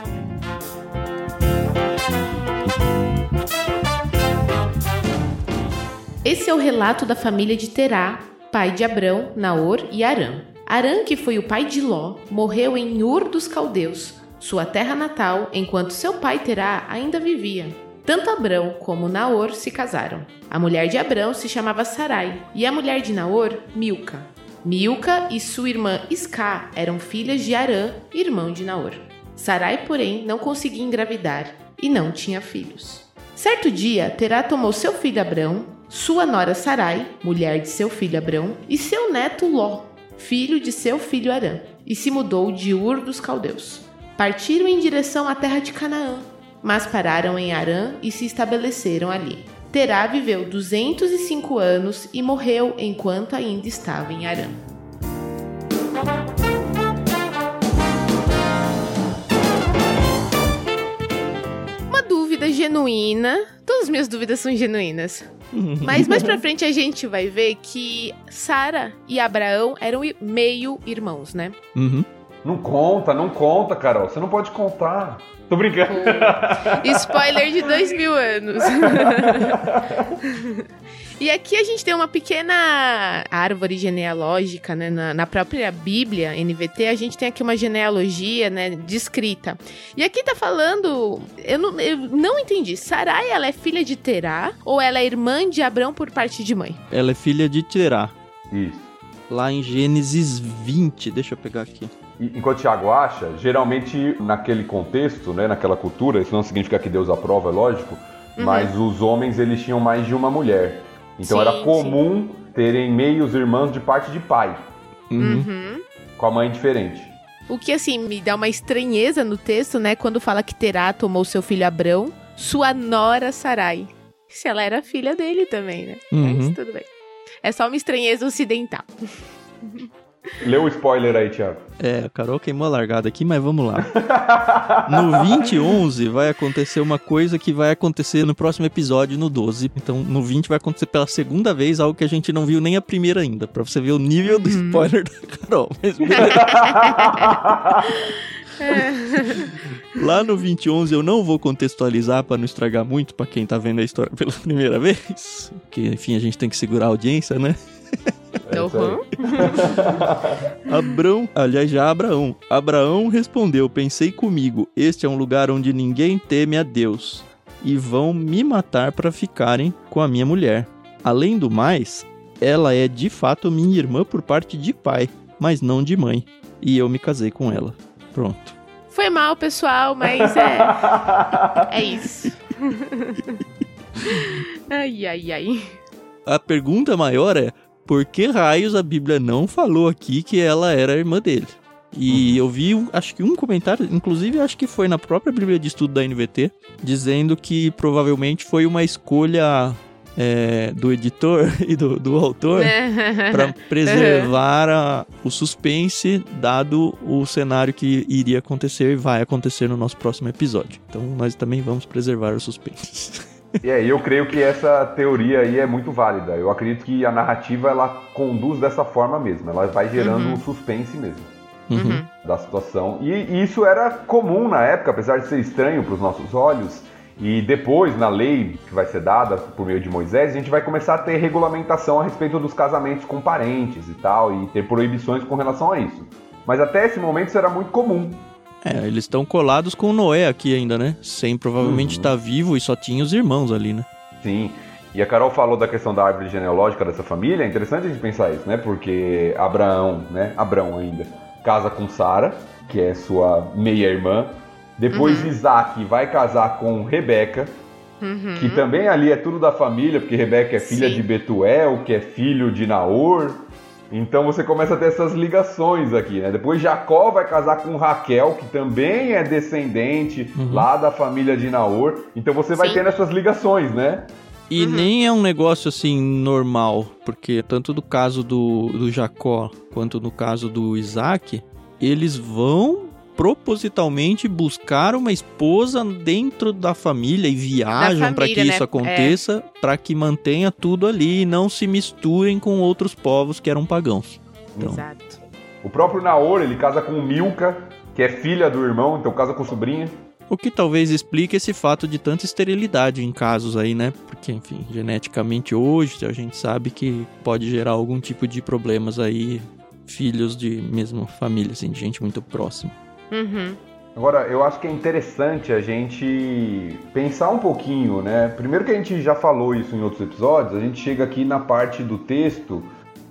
Esse é o relato da família de Terá, pai de Abrão, Naor e Arã. Arã, que foi o pai de Ló, morreu em Ur dos Caldeus, sua terra natal, enquanto seu pai Terá ainda vivia. Tanto Abrão como Naor se casaram. A mulher de Abrão se chamava Sarai e a mulher de Naor, Milca. Milca e sua irmã Isca eram filhas de Arã, irmão de Naor. Sarai, porém, não conseguia engravidar e não tinha filhos. Certo dia, Terá tomou seu filho Abrão, sua nora Sarai, mulher de seu filho Abrão, e seu neto Ló, filho de seu filho Arã, e se mudou de Ur dos Caldeus. Partiram em direção à terra de Canaã, mas pararam em Arã e se estabeleceram ali. Terá viveu 205 anos e morreu enquanto ainda estava em Arã. Uma dúvida genuína. Todas as minhas dúvidas são genuínas. Mas mais pra frente a gente vai ver que Sara e Abraão eram meio irmãos, né? Uhum. Não conta, não conta, Carol. Você não pode contar. Tô brincando. Spoiler de dois mil anos. E aqui a gente tem uma pequena árvore genealógica, né? Na, na, própria Bíblia, NVT, a gente tem aqui uma genealogia, né? Descrita. E aqui tá falando. Eu não, eu não entendi. Sarai, ela é filha de Terá ou ela é irmã de Abrão por parte de mãe? Ela é filha de Terá. Isso. Lá em Gênesis 20, deixa eu pegar aqui. Enquanto Tiago acha, geralmente naquele contexto, né, naquela cultura, isso não significa que Deus aprova, é lógico, uhum. mas os homens eles tinham mais de uma mulher. Então sim, era comum sim. terem meios irmãos de parte de pai. Uhum. Com a mãe diferente. O que assim me dá uma estranheza no texto, né, quando fala que Terá tomou seu filho Abrão, sua nora Sarai. Se ela era filha dele também, né? Uhum. Mas tudo bem. É só uma estranheza ocidental. Lê o spoiler aí, Thiago. É, a Carol queimou a largada aqui, mas vamos lá. no 2011 vai acontecer uma coisa que vai acontecer no próximo episódio, no 12. Então, no 20 vai acontecer pela segunda vez algo que a gente não viu nem a primeira ainda, pra você ver o nível do uhum. spoiler da Carol. Mas Lá no 2011 eu não vou contextualizar para não estragar muito para quem tá vendo a história pela primeira vez, porque enfim a gente tem que segurar a audiência, né? É uhum. Abrão, aliás, já Abraão. Abraão respondeu: Pensei comigo, este é um lugar onde ninguém teme a Deus, e vão me matar para ficarem com a minha mulher. Além do mais, ela é de fato minha irmã por parte de pai, mas não de mãe. E eu me casei com ela. Pronto. Foi mal, pessoal, mas é. é isso. ai, ai, ai. A pergunta maior é: por que raios a Bíblia não falou aqui que ela era a irmã dele? E uhum. eu vi, acho que um comentário, inclusive acho que foi na própria Bíblia de Estudo da NVT, dizendo que provavelmente foi uma escolha é, do editor e do, do autor para preservar a, o suspense, dado o cenário que iria acontecer e vai acontecer no nosso próximo episódio. Então nós também vamos preservar o suspense. E é, eu creio que essa teoria aí é muito válida. Eu acredito que a narrativa ela conduz dessa forma mesmo. Ela vai gerando uhum. um suspense mesmo. Uhum. Da situação. E, e isso era comum na época, apesar de ser estranho para os nossos olhos. E depois, na lei que vai ser dada por meio de Moisés, a gente vai começar a ter regulamentação a respeito dos casamentos com parentes e tal, e ter proibições com relação a isso. Mas até esse momento isso era muito comum. É, eles estão colados com Noé aqui ainda, né? Sem provavelmente estar uhum. tá vivo e só tinha os irmãos ali, né? Sim. E a Carol falou da questão da árvore genealógica dessa família. É interessante a gente pensar isso, né? Porque Abraão, né? Abraão ainda, casa com Sara, que é sua meia-irmã. Depois uhum. Isaac vai casar com Rebeca, uhum. que também ali é tudo da família, porque Rebeca é filha Sim. de Betuel, que é filho de Naor. Então você começa a ter essas ligações aqui, né? Depois Jacó vai casar com Raquel, que também é descendente uhum. lá da família de Naor. Então você vai Sim. tendo essas ligações, né? E uhum. nem é um negócio assim normal, porque tanto no caso do, do Jacó quanto no caso do Isaac, eles vão propositalmente buscar uma esposa dentro da família e viajam para que né? isso aconteça, é. para que mantenha tudo ali e não se misturem com outros povos que eram pagãos. Então, Exato. O próprio Naor, ele casa com Milka, que é filha do irmão, então casa com sobrinha. O que talvez explique esse fato de tanta esterilidade em casos aí, né? Porque, enfim, geneticamente hoje a gente sabe que pode gerar algum tipo de problemas aí, filhos de mesma família, assim, de gente muito próxima. Uhum. Agora, eu acho que é interessante a gente pensar um pouquinho, né? Primeiro que a gente já falou isso em outros episódios, a gente chega aqui na parte do texto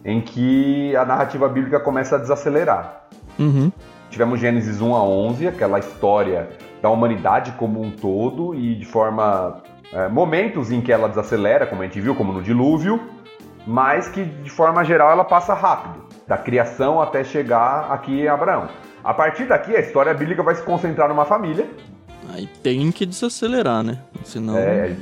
em que a narrativa bíblica começa a desacelerar. Uhum. Tivemos Gênesis 1 a 11, aquela história da humanidade como um todo e de forma é, momentos em que ela desacelera, como a gente viu, como no dilúvio, mas que de forma geral ela passa rápido, da criação até chegar aqui em Abraão. A partir daqui, a história bíblica vai se concentrar numa família. Aí tem que desacelerar, né? Senão. É,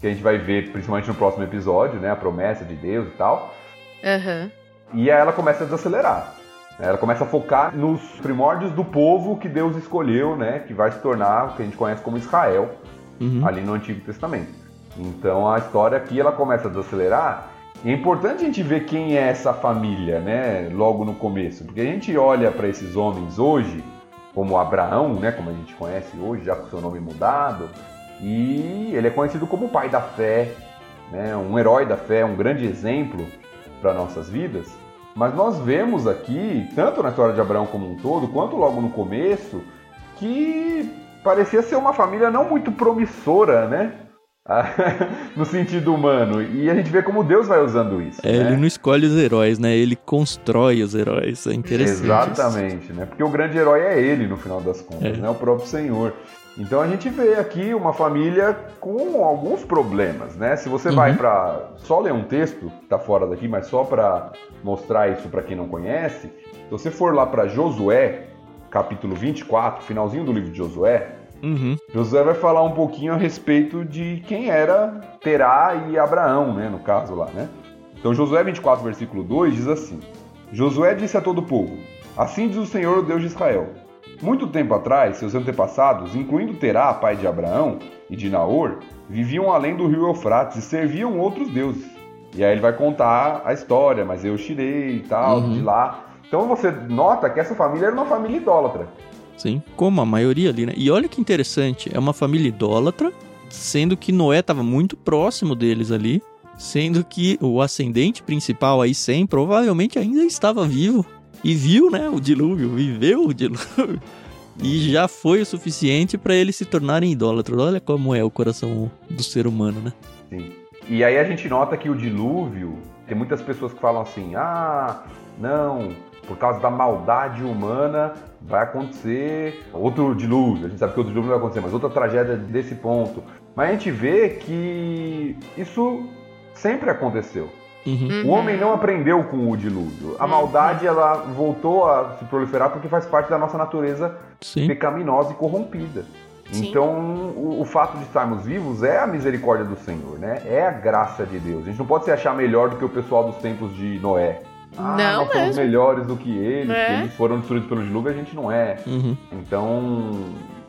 que a gente vai ver principalmente no próximo episódio, né? A promessa de Deus e tal. Uhum. E aí ela começa a desacelerar. Ela começa a focar nos primórdios do povo que Deus escolheu, né? Que vai se tornar o que a gente conhece como Israel, uhum. ali no Antigo Testamento. Então a história aqui ela começa a desacelerar é importante a gente ver quem é essa família, né? Logo no começo, porque a gente olha para esses homens hoje como Abraão, né, como a gente conhece hoje, já com seu nome mudado, e ele é conhecido como o pai da fé, né, um herói da fé, um grande exemplo para nossas vidas. Mas nós vemos aqui, tanto na história de Abraão como um todo, quanto logo no começo, que parecia ser uma família não muito promissora, né? no sentido humano. E a gente vê como Deus vai usando isso. É, né? ele não escolhe os heróis, né? Ele constrói os heróis. É interessante. Exatamente, né? Porque o grande herói é ele, no final das contas, É. né? O próprio Senhor. Então a gente vê aqui uma família com alguns problemas, né? Se você vai Uhum. para só ler um texto, que tá fora daqui, mas só para mostrar isso para quem não conhece, se você for lá para Josué, capítulo 24, finalzinho do livro de Josué, Uhum. Josué vai falar um pouquinho a respeito de quem era Terá e Abraão, né, no caso lá, né? Então Josué 24, versículo 2 diz assim: Josué disse a todo o povo: Assim diz o Senhor, o Deus de Israel: Muito tempo atrás, seus antepassados, incluindo Terá, pai de Abraão, e de Naor, viviam além do rio Eufrates e serviam outros deuses. E aí ele vai contar a história, mas eu tirei e tal, Uhum. de lá. Então você nota que essa família era uma família idólatra. Sim, como a maioria ali, né? E olha que interessante, é uma família idólatra, sendo que Noé estava muito próximo deles ali, sendo que o ascendente principal aí, Sem, provavelmente ainda estava vivo e viu, né, o dilúvio, viveu o dilúvio. E já foi o suficiente para eles se tornarem idólatras. Olha como é o coração do ser humano, né? Sim. E aí a gente nota que o dilúvio, tem muitas pessoas que falam assim: ah, não, por causa da maldade humana vai acontecer outro dilúvio. A gente sabe que outro dilúvio não vai acontecer, mas outra tragédia desse ponto. Mas a gente vê que isso sempre aconteceu. Uhum. O homem não aprendeu com o dilúvio. A maldade ela voltou a se proliferar porque faz parte da nossa natureza Sim. pecaminosa e corrompida. Sim. Então, o, o fato de estarmos vivos é a misericórdia do Senhor, né? É a graça de Deus. A gente não pode se achar melhor do que o pessoal dos tempos de Noé. Ah, Não nós somos mesmo. melhores do que eles, É. que eles foram destruídos pelo dilúvio, a gente não é. Uhum. Então,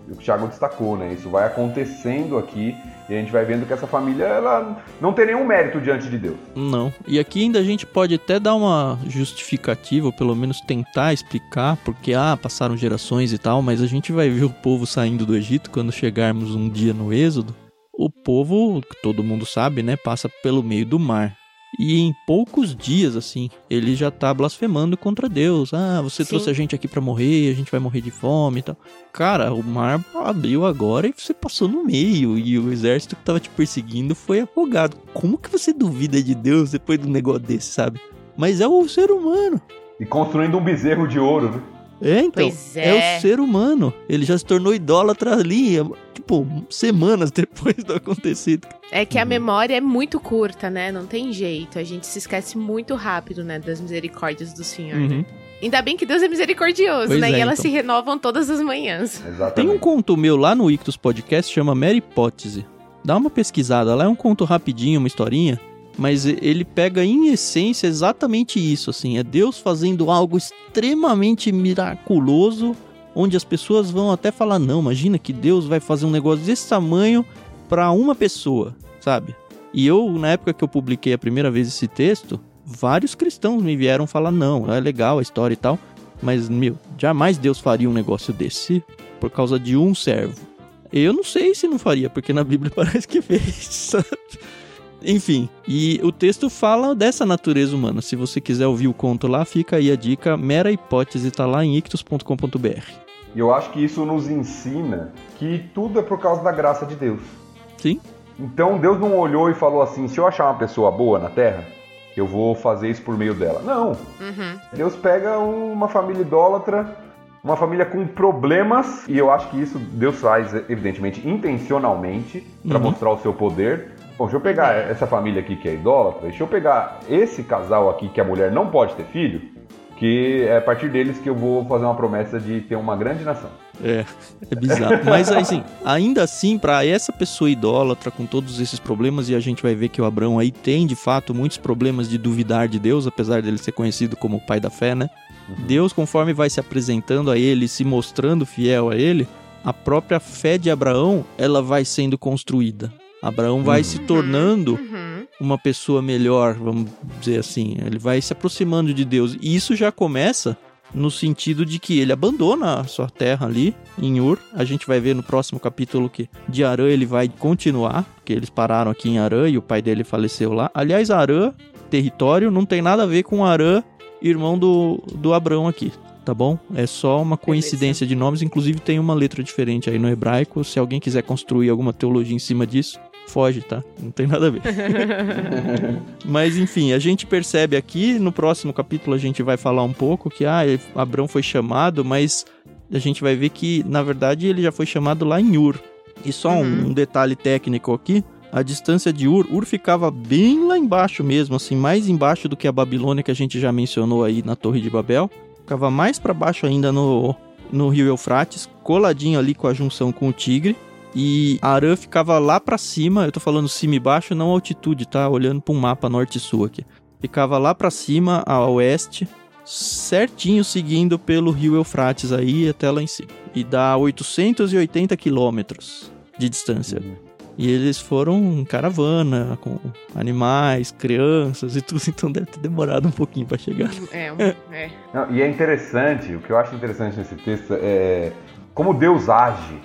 o Thiago destacou, né? Isso vai acontecendo aqui e a gente vai vendo que essa família ela não tem nenhum mérito diante de Deus. Não. E aqui ainda a gente pode até dar uma justificativa, ou pelo menos tentar explicar, porque ah, passaram gerações e tal, mas a gente vai ver o povo saindo do Egito quando chegarmos um dia no Êxodo. O povo, que todo mundo sabe, né, passa pelo meio do mar. E em poucos dias, assim, ele já tá blasfemando contra Deus. Ah, você Sim. trouxe a gente aqui pra morrer, a gente vai morrer de fome e tal. Cara, o mar abriu agora e você passou no meio. E o exército que tava te perseguindo foi afogado. Como que você duvida de Deus depois de um negócio desse, sabe? Mas é o ser humano. E construindo um bezerro de ouro, né? É, então. Pois é. o ser humano. Ele já se tornou idólatra ali, tipo, semanas depois do acontecido. É que a Uhum. memória é muito curta, né? Não tem jeito. A gente se esquece muito rápido, né? Das misericórdias do Senhor. né? Uhum. Ainda bem que Deus é misericordioso, Pois né? é, e elas então. se renovam todas as manhãs. Exatamente. Tem um conto meu lá no Ictus Podcast, chama Mera Hipótese. Dá uma pesquisada, lá é um conto rapidinho, uma historinha, mas ele pega em essência exatamente isso, assim, é Deus fazendo algo extremamente miraculoso, onde as pessoas vão até falar, não, imagina que Deus vai fazer um negócio desse tamanho pra uma pessoa, sabe? E eu, na época que eu publiquei a primeira vez esse texto, vários cristãos me vieram falar, não, é legal a história e tal, mas, meu, jamais Deus faria um negócio desse por causa de um servo. Eu não sei se não faria, porque na Bíblia parece que fez. sabe? Enfim, e o texto fala dessa natureza humana. Se você quiser ouvir o conto lá, fica aí a dica. Mera hipótese tá lá em ictus.com.br. E eu acho que isso nos ensina que tudo é por causa da graça de Deus. Sim? Então Deus não olhou e falou assim: se eu achar uma pessoa boa na terra, eu vou fazer isso por meio dela. Não. Uhum. Deus pega uma família idólatra, uma família com problemas, e eu acho que isso Deus faz, evidentemente, intencionalmente, para Uhum. mostrar o seu poder. Bom, deixa eu pegar essa família aqui que é idólatra, deixa eu pegar esse casal aqui que a mulher não pode ter filho, que é a partir deles que eu vou fazer uma promessa de ter uma grande nação. É, é bizarro. Mas assim, ainda assim, pra essa pessoa idólatra com todos esses problemas, e a gente vai ver que o Abraão aí tem de fato muitos problemas de duvidar de Deus, apesar dele ser conhecido como o pai da fé, né? Deus, conforme vai se apresentando a ele, se mostrando fiel a ele, a própria fé de Abraão, ela vai sendo construída. Abraão vai Uhum. se tornando Uhum. Uma pessoa melhor, vamos dizer assim. Ele vai se aproximando de Deus. E isso já começa no sentido de que ele abandona a sua terra ali em Ur. A gente vai ver no próximo capítulo que de Arã ele vai continuar, porque eles pararam aqui em Arã e o pai dele faleceu lá. Aliás, Arã, território, não tem nada a ver com Arã, irmão do, do Abrão aqui. Tá bom? É só uma coincidência de nomes, inclusive tem uma letra diferente aí no hebraico. Se alguém quiser construir alguma teologia em cima disso, foge, tá? Não tem nada a ver. Mas enfim, a gente percebe aqui, no próximo capítulo a gente vai falar um pouco que ah, Abrão foi chamado, mas a gente vai ver que na verdade ele já foi chamado lá em Ur. E só uhum. um detalhe técnico aqui, a distância de Ur, Ur ficava bem lá embaixo mesmo, assim, mais embaixo do que a Babilônia que a gente já mencionou aí na Torre de Babel. Ficava mais para baixo ainda no, no rio Eufrates, coladinho ali com a junção com o Tigre. E Arã ficava lá para cima, eu tô falando cima e baixo, não altitude, tá? Olhando para um mapa norte e sul aqui. Ficava lá para cima, a oeste, certinho seguindo pelo rio Eufrates aí até lá em cima. E dá 880 quilômetros de distância. Uhum. E eles foram em caravana, com animais, crianças e tudo, então deve ter demorado um pouquinho para chegar. É, é. Não, e é interessante, o que eu acho interessante nesse texto é como Deus age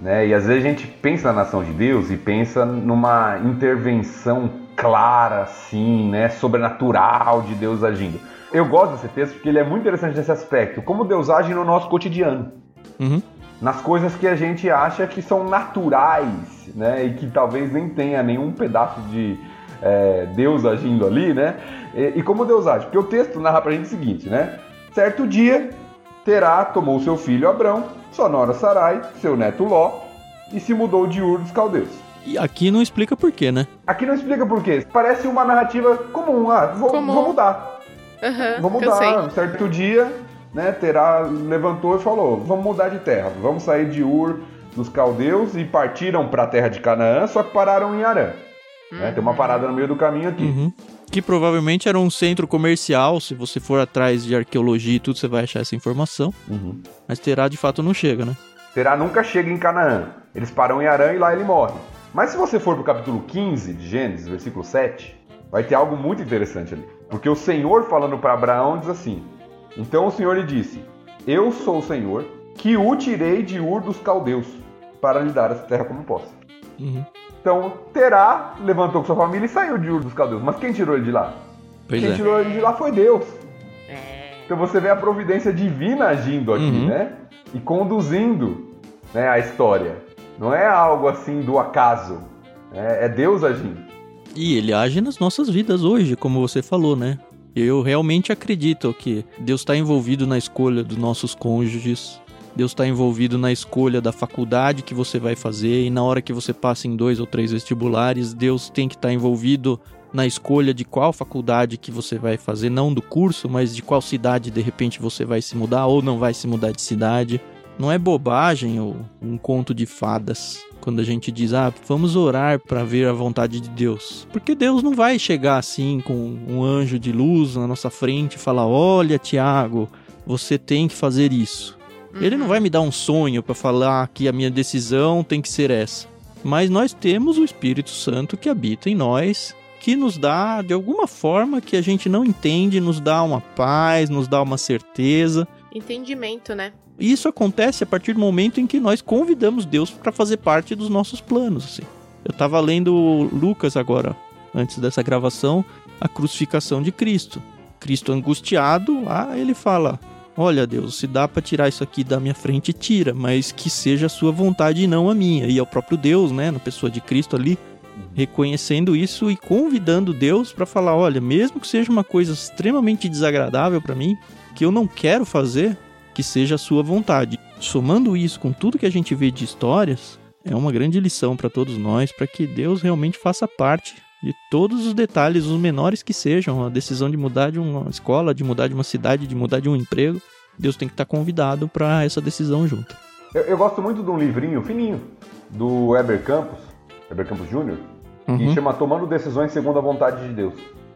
né? E às vezes a gente pensa na nação de Deus e pensa numa intervenção clara, assim, né? sobrenatural de Deus agindo. Eu gosto desse texto porque ele é muito interessante nesse aspecto, como Deus age no nosso cotidiano. Uhum. Nas coisas que a gente acha que são naturais, né? E que talvez nem tenha nenhum pedaço de é, Deus agindo ali, né? E, e, como Deus age? Porque o texto narra pra gente o seguinte, né? Certo dia, Terá tomou seu filho Abrão sua nora Sarai, seu neto Ló, e se mudou de Ur dos Caldeus. E aqui não explica por quê, né? Aqui não explica por quê. Parece uma narrativa comum. Ah, vou, comum. vou mudar. Uhum, vou mudar. Um certo dia, né, Terá levantou e falou: vamos mudar de terra. Vamos sair de Ur dos Caldeus e partiram para a terra de Canaã, só que pararam em Arã. Uhum. Né, tem uma parada no meio do caminho aqui. Uhum que provavelmente era um centro comercial. Se você for atrás de arqueologia e tudo, você vai achar essa informação. Uhum. Mas Terá de fato não chega, né? Terá nunca chega em Canaã. Eles param em Arã e lá ele morre. Mas se você for pro capítulo 15 de Gênesis, versículo 7, vai ter algo muito interessante ali. Porque o Senhor falando para Abraão diz assim: Então o Senhor lhe disse: Eu sou o Senhor que o tirei de Ur dos caldeus para lhe dar essa terra como posse. Uhum. Então, Terá levantou com sua família e saiu de Ur dos Caldeus. Mas quem tirou ele de lá? Pois quem é. tirou ele de lá foi Deus. É. Então você vê a providência divina agindo aqui, Uhum. né? E conduzindo né, a história. Não é algo assim do acaso. É, é Deus agindo. E ele age nas nossas vidas hoje, como você falou, né? Eu realmente acredito que Deus está envolvido na escolha dos nossos cônjuges. Deus está envolvido na escolha da faculdade que você vai fazer e na hora que você passa em dois ou três vestibulares, Deus tem que estar envolvido na escolha de qual faculdade que você vai fazer, não do curso, mas de qual cidade de repente você vai se mudar ou não vai se mudar de cidade. Não é bobagem ou um conto de fadas quando a gente diz, ah, vamos orar para ver a vontade de Deus. Porque Deus não vai chegar assim com um anjo de luz na nossa frente e falar: olha, Tiago, você tem que fazer isso. Ele não vai me dar um sonho para falar que a minha decisão tem que ser essa. Mas nós temos o Espírito Santo que habita em nós, que nos dá, de alguma forma que a gente não entende, nos dá uma paz, nos dá uma certeza. Entendimento, né? E isso acontece a partir do momento em que nós convidamos Deus para fazer parte dos nossos planos. Assim. Eu estava lendo Lucas agora, antes dessa gravação, a crucificação de Cristo. Cristo angustiado, lá ele fala: Olha, Deus, se dá para tirar isso aqui da minha frente, tira, mas que seja a sua vontade e não a minha. E é o próprio Deus, né, na pessoa de Cristo ali, reconhecendo isso e convidando Deus para falar: olha, mesmo que seja uma coisa extremamente desagradável para mim, que eu não quero fazer, que seja a sua vontade. Somando isso com tudo que a gente vê de histórias, é uma grande lição para todos nós, para que Deus realmente faça parte de todos os detalhes, os menores que sejam, a decisão de mudar de uma escola, de mudar de uma cidade, de mudar de um emprego, Deus tem que estar convidado para essa decisão junto. Eu, eu, gosto muito de um livrinho fininho do Heber Campos, Heber Campos Jr., uhum. que chama Tomando Decisões Segundo a Vontade de Deus.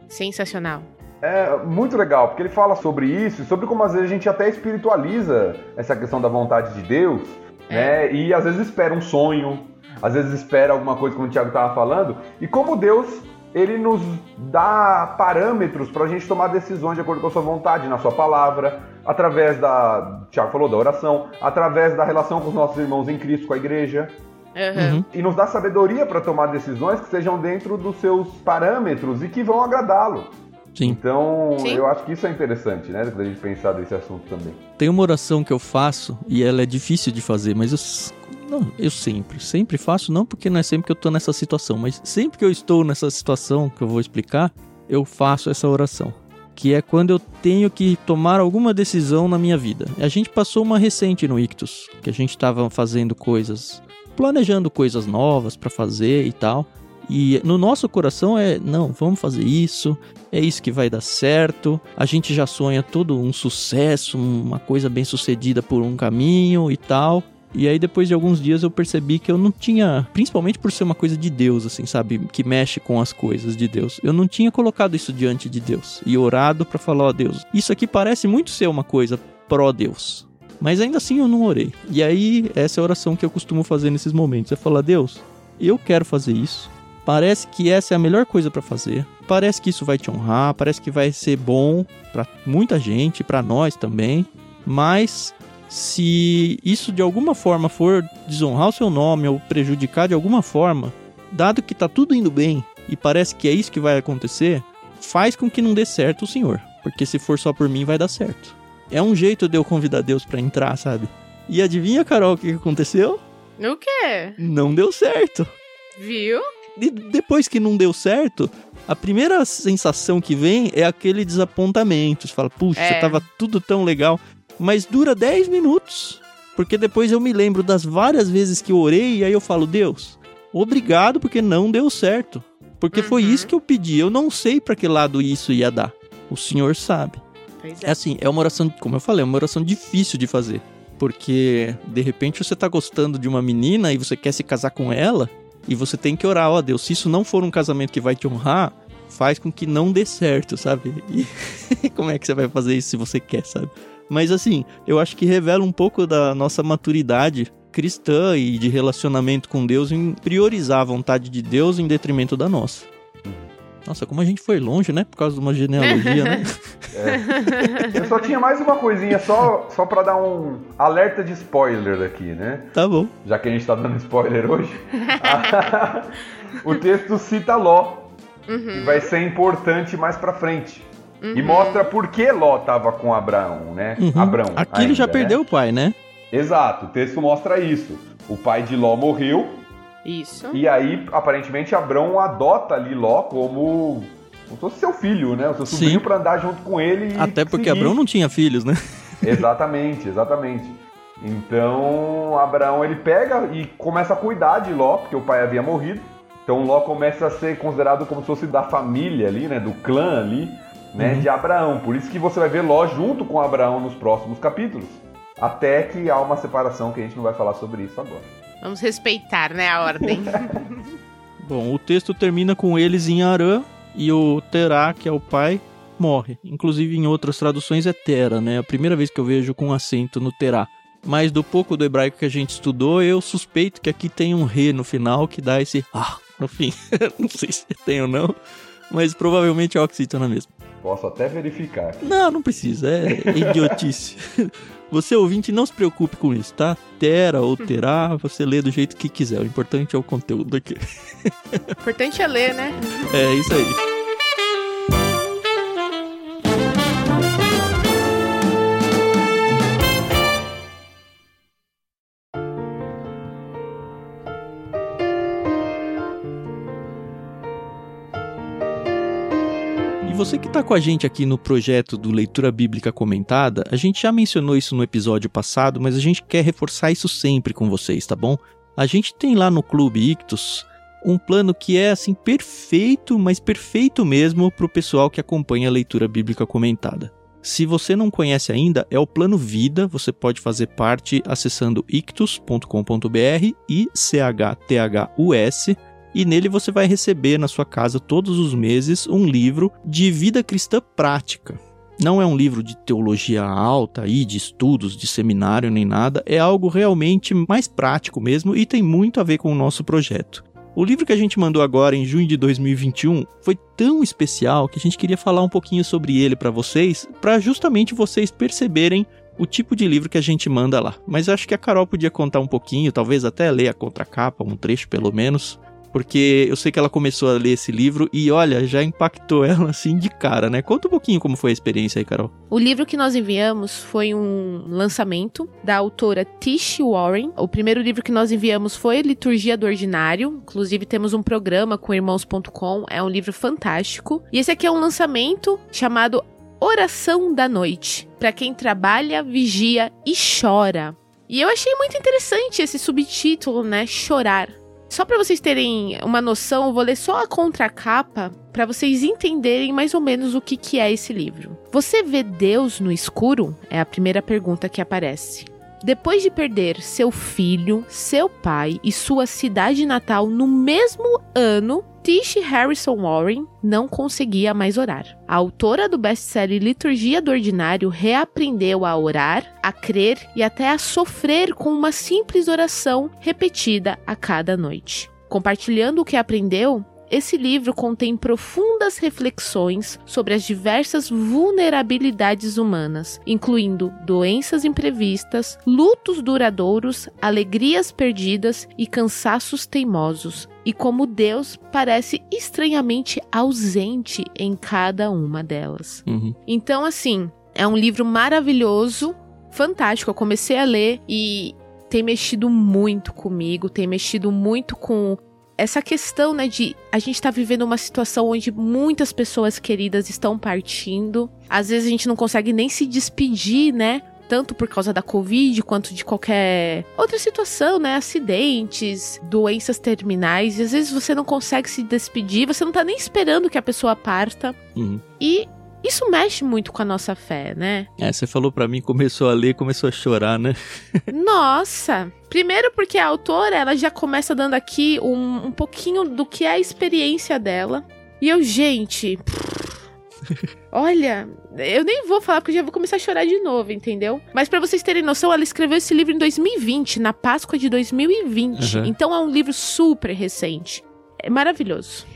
Sensacional. É muito legal, porque ele fala sobre isso, sobre como às vezes a gente até espiritualiza essa questão da vontade de Deus, é. né? E às vezes espera um sonho, às vezes espera alguma coisa, como o Tiago estava falando, e como Deus ele nos dá parâmetros para a gente tomar decisões de acordo com a sua vontade, na sua palavra, através da, o Tiago falou, da oração, através da relação com os nossos irmãos em Cristo, com a igreja. Uhum. E nos dá sabedoria para tomar decisões que sejam dentro dos seus parâmetros e que vão agradá-lo. Sim. Então, Sim. eu acho que isso é interessante, né? Da gente pensar desse assunto também. Tem uma oração que eu faço e ela é difícil de fazer, mas eu, não, eu sempre, sempre faço, não porque não é sempre que eu tô nessa situação, mas sempre que eu estou nessa situação que eu vou explicar, eu faço essa oração. Que é quando eu tenho que tomar alguma decisão na minha vida. A gente passou uma recente no Ictus, que a gente tava fazendo coisas, planejando coisas novas pra fazer e tal. E no nosso coração é, não, vamos fazer isso, é isso que vai dar certo. A gente já sonha todo um sucesso, uma coisa bem sucedida por um caminho e tal. E aí depois de alguns dias eu percebi que eu não tinha, principalmente por ser uma coisa de Deus, assim, sabe, que mexe com as coisas de Deus. Eu não tinha colocado isso diante de Deus e orado pra falar, ó Deus, isso aqui parece muito ser uma coisa pró Deus. Mas ainda assim eu não orei. E aí essa é a oração que eu costumo fazer nesses momentos, é falar, Deus, eu quero fazer isso. Parece que essa é a melhor coisa pra fazer. Parece que isso vai te honrar, parece que vai ser bom pra muita gente, pra nós também. Mas se isso de alguma forma for desonrar o seu nome ou prejudicar de alguma forma, dado que tá tudo indo bem e parece que é isso que vai acontecer, faz com que não dê certo o senhor, porque se for só por mim vai dar certo. É um jeito de eu convidar Deus pra entrar, sabe? E adivinha, Carol, o que que aconteceu? O quê? Não deu certo. Viu? E depois que não deu certo, a primeira sensação que vem é aquele desapontamento. Você fala, puxa, É. tava tudo tão legal. Mas dura 10 minutos. Porque depois eu me lembro das várias vezes que eu orei e aí eu falo, Deus, obrigado porque não deu certo. Porque foi Uhum. isso que eu pedi. Eu não sei pra que lado isso ia dar. O Senhor sabe. Pois É é. assim, é uma oração, como eu falei, é uma oração difícil de fazer. Porque, de repente, você tá gostando de uma menina e você quer se casar com ela, e você tem que orar, ó Deus, se isso não for um casamento que vai te honrar, faz com que não dê certo, sabe? E como é que você vai fazer isso se você quer, sabe? Mas assim, eu acho que revela um pouco da nossa maturidade cristã e de relacionamento com Deus em priorizar a vontade de Deus em detrimento da nossa. Nossa, como a gente foi longe, né? Por causa de uma genealogia, né? Eu só tinha mais uma coisinha só, só para dar um alerta de spoiler aqui, né? Tá bom. Já que a gente tá dando spoiler hoje. o texto cita Ló, que vai ser importante mais pra frente. E mostra por que Ló tava com Abraão, né? Uhum. Abrão. Aqui ele já ainda, né? perdeu o pai, né? Exato, o texto mostra isso. O pai de Ló morreu, Isso. e aí, aparentemente, Abrão adota ali Ló como. como se fosse seu filho, né? O seu sobrinho pra andar junto com ele e Até porque seguir. Abraão não tinha filhos, né? Exatamente, exatamente. Então, Abraão ele pega e começa a cuidar de Ló, porque o pai havia morrido. Então, Ló começa a ser considerado como se fosse da família ali, né, do clã ali, né, Uhum. de Abraão. Por isso que você vai ver Ló junto com Abraão nos próximos capítulos. Até que há uma separação que a gente não vai falar sobre isso agora. Vamos respeitar, né, a ordem. Bom, o texto termina com eles em Arã e o Terá, que é o pai, morre. Inclusive em outras traduções é Tera, né? É a primeira vez que eu vejo com acento no Terá. Mas do pouco do hebraico que a gente estudou, eu suspeito que aqui tem um re no final que dá esse ah no fim. não sei se tem ou não, mas provavelmente é oxítona mesmo. Posso até verificar. Não, não precisa, é idiotice. Você ouvinte, não se preocupe com isso, tá? Tera ou terá, você lê do jeito que quiser. O importante é o conteúdo aqui. O importante é ler, né? É isso aí. Você que está com a gente aqui no projeto do Leitura Bíblica Comentada, a gente já mencionou isso no episódio passado, mas a gente quer reforçar isso sempre com vocês, tá bom? A gente tem lá no Clube Ictus um plano que é assim perfeito, mas perfeito mesmo para o pessoal que acompanha a leitura bíblica comentada. Se você não conhece ainda, é o plano Vida, você pode fazer parte acessando ictus.com.br e CHTHUS e nele você vai receber na sua casa todos os meses um livro de vida cristã prática. Não é um livro de teologia alta e de estudos, de seminário nem nada, é algo realmente mais prático mesmo e tem muito a ver com o nosso projeto. O livro que a gente mandou agora em junho de 2021 foi tão especial que a gente queria falar um pouquinho sobre ele para vocês, para justamente vocês perceberem o tipo de livro que a gente manda lá. Mas acho que a Carol podia contar um pouquinho, talvez até ler a contracapa, um trecho pelo menos, porque eu sei que ela começou a ler esse livro e olha, já impactou ela assim de cara, né? Conta um pouquinho como foi a experiência aí, Carol. O livro que nós enviamos foi um lançamento da autora Tish Warren. O primeiro livro que nós enviamos foi Liturgia do Ordinário. Inclusive temos um programa com irmãos.com, é um livro fantástico. E esse aqui é um lançamento chamado Oração da Noite, para quem trabalha, vigia e chora. E eu achei muito interessante esse subtítulo, né? Chorar. Só para vocês terem uma noção, eu vou ler só a contracapa para vocês entenderem mais ou menos o que, que é esse livro. Você vê Deus no escuro? É a primeira pergunta que aparece. Depois de perder seu filho, seu pai e sua cidade natal no mesmo ano, Tish Harrison Warren não conseguia mais orar. A autora do best-seller Liturgia do Ordinário reaprendeu a orar, a crer e até a sofrer com uma simples oração repetida a cada noite. Compartilhando o que aprendeu, esse livro contém profundas reflexões sobre as diversas vulnerabilidades humanas, incluindo doenças imprevistas, lutos duradouros, alegrias perdidas e cansaços teimosos, e como Deus parece estranhamente ausente em cada uma delas. Uhum. Então, assim, é um livro maravilhoso, fantástico. Eu comecei a ler e tem mexido muito comigo, tem mexido muito com essa questão, né, de a gente tá vivendo uma situação onde muitas pessoas queridas estão partindo. Às vezes a gente não consegue nem se despedir, né? Tanto por causa da Covid quanto de qualquer outra situação, né? Acidentes, doenças terminais. E às vezes você não consegue se despedir, você não tá nem esperando que a pessoa parta. Uhum. E isso mexe muito com a nossa fé, né? É, você falou para mim, começou a ler, começou a chorar, né? Nossa! Primeiro porque a autora, ela já começa dando aqui um, um pouquinho do que é a experiência dela. E eu, gente... Olha, eu nem vou falar porque já vou começar a chorar de novo, entendeu? Mas para vocês terem noção, ela escreveu esse livro em 2020, na Páscoa de 2020. Uhum. Então é um livro super recente. É maravilhoso.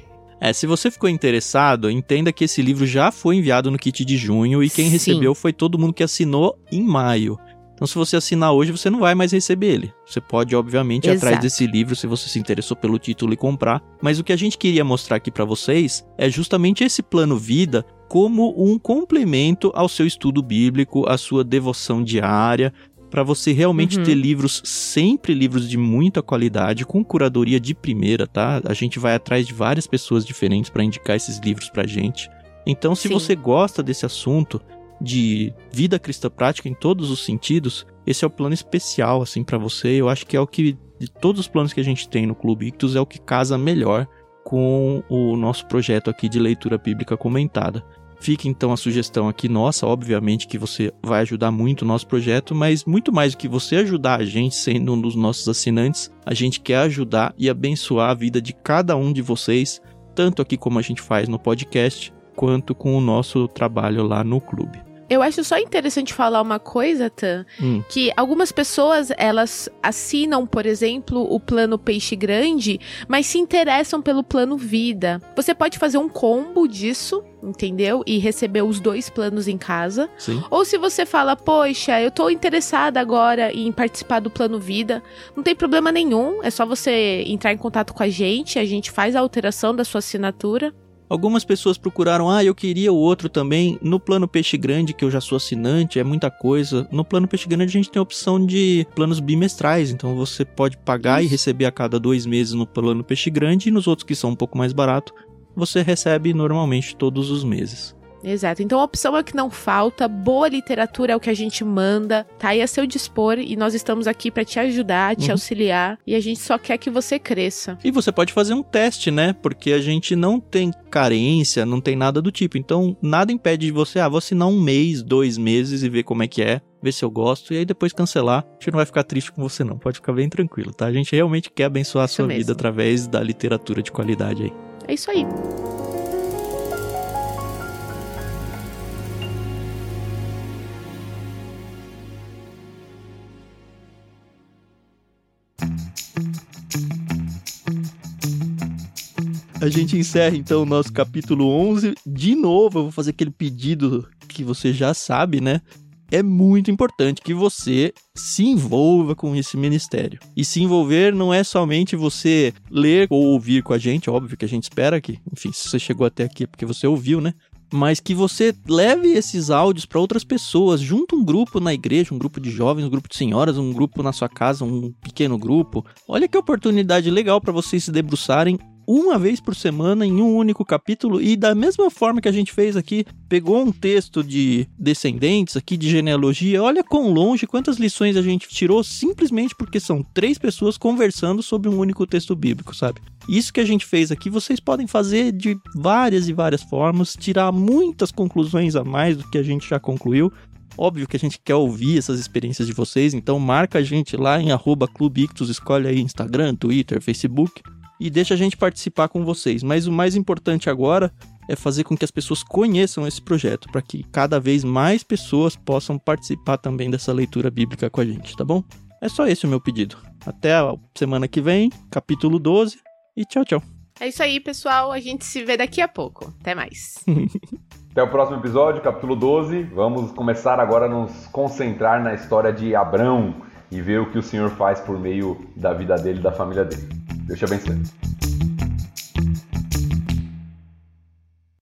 É, se você ficou interessado, entenda que esse livro já foi enviado no kit de junho e quem Sim. recebeu foi todo mundo que assinou em maio. Então, se você assinar hoje, você não vai mais receber ele. Você pode, obviamente, ir atrás desse livro se você se interessou pelo título e comprar. Mas o que a gente queria mostrar aqui para vocês é justamente esse plano vida como um complemento ao seu estudo bíblico, à sua devoção diária, para você realmente Uhum. ter livros, sempre livros de muita qualidade, com curadoria de primeira, tá? A gente vai atrás de várias pessoas diferentes para indicar esses livros pra gente. Então, se Sim. você gosta desse assunto de vida cristã prática em todos os sentidos, esse é o plano especial assim para você. Eu acho que é o que de todos os planos que a gente tem no Clube Ictus é o que casa melhor com o nosso projeto aqui de leitura bíblica comentada. Fica então a sugestão aqui nossa, obviamente que você vai ajudar muito o nosso projeto, mas muito mais do que você ajudar a gente sendo um dos nossos assinantes, a gente quer ajudar e abençoar a vida de cada um de vocês, tanto aqui como a gente faz no podcast, quanto com o nosso trabalho lá no clube. Eu acho só interessante falar uma coisa, Tan, Hum. que algumas pessoas elas assinam, por exemplo, o plano Peixe Grande, mas se interessam pelo plano Vida. Você pode fazer um combo disso, entendeu? E receber os dois planos em casa. Sim. Ou se você fala, poxa, eu tô interessada agora em participar do plano Vida, não tem problema nenhum, é só você entrar em contato com a gente, a gente faz a alteração da sua assinatura. Algumas pessoas procuraram, ah, eu queria o outro também. No plano Peixe Grande, que eu já sou assinante, é muita coisa. No plano Peixe Grande a gente tem a opção de planos bimestrais, então você pode pagar e Isso. receber a cada dois meses no plano Peixe Grande, e nos outros que são um pouco mais barato, você recebe normalmente todos os meses. Exato. Então a opção é o que não falta, boa literatura é o que a gente manda, tá aí a seu dispor e nós estamos aqui pra te ajudar, te Uhum. auxiliar e a gente só quer que você cresça. E você pode fazer um teste, né? Porque a gente não tem carência, não tem nada do tipo. Então, nada impede de você, ah, vou assinar um mês, dois meses e ver como é que é, ver se eu gosto, e aí depois cancelar. A gente não vai ficar triste com você, não. Pode ficar bem tranquilo, tá? A gente realmente quer abençoar a sua mesmo. vida através da literatura de qualidade aí. É isso aí. A gente encerra então o nosso capítulo 11. De novo, eu vou fazer aquele pedido que você já sabe, né? é muito importante que você se envolva com esse ministério. E se envolver não é somente você ler ou ouvir com a gente, óbvio que a gente espera que, enfim, se você chegou até aqui é porque você ouviu, né? Mas que você leve esses áudios para outras pessoas, junto um grupo na igreja, um grupo de jovens, um grupo de senhoras, um grupo na sua casa, um pequeno grupo. Olha que oportunidade legal para vocês se debruçarem uma vez por semana em um único capítulo e da mesma forma que a gente fez aqui, pegou um texto de descendentes aqui de genealogia, olha quão longe, quantas lições a gente tirou simplesmente porque são três pessoas conversando sobre um único texto bíblico, sabe? Isso que a gente fez aqui, vocês podem fazer de várias e várias formas, tirar muitas conclusões a mais do que a gente já concluiu. Óbvio que a gente quer ouvir essas experiências de vocês, então marca a gente lá em arroba Clube Ictus, escolhe aí Instagram, Twitter, Facebook e deixa a gente participar com vocês. Mas o mais importante agora é fazer com que as pessoas conheçam esse projeto, para que cada vez mais pessoas possam participar também dessa leitura bíblica com a gente, tá bom? É só esse o meu pedido. Até a semana que vem, capítulo 12, e tchau, tchau. É isso aí, pessoal. A gente se vê daqui a pouco. Até mais. Até o próximo episódio, capítulo 12. Vamos começar agora a nos concentrar na história de Abrão e ver o que o Senhor faz por meio da vida dele e da família dele. Deus te abençoe.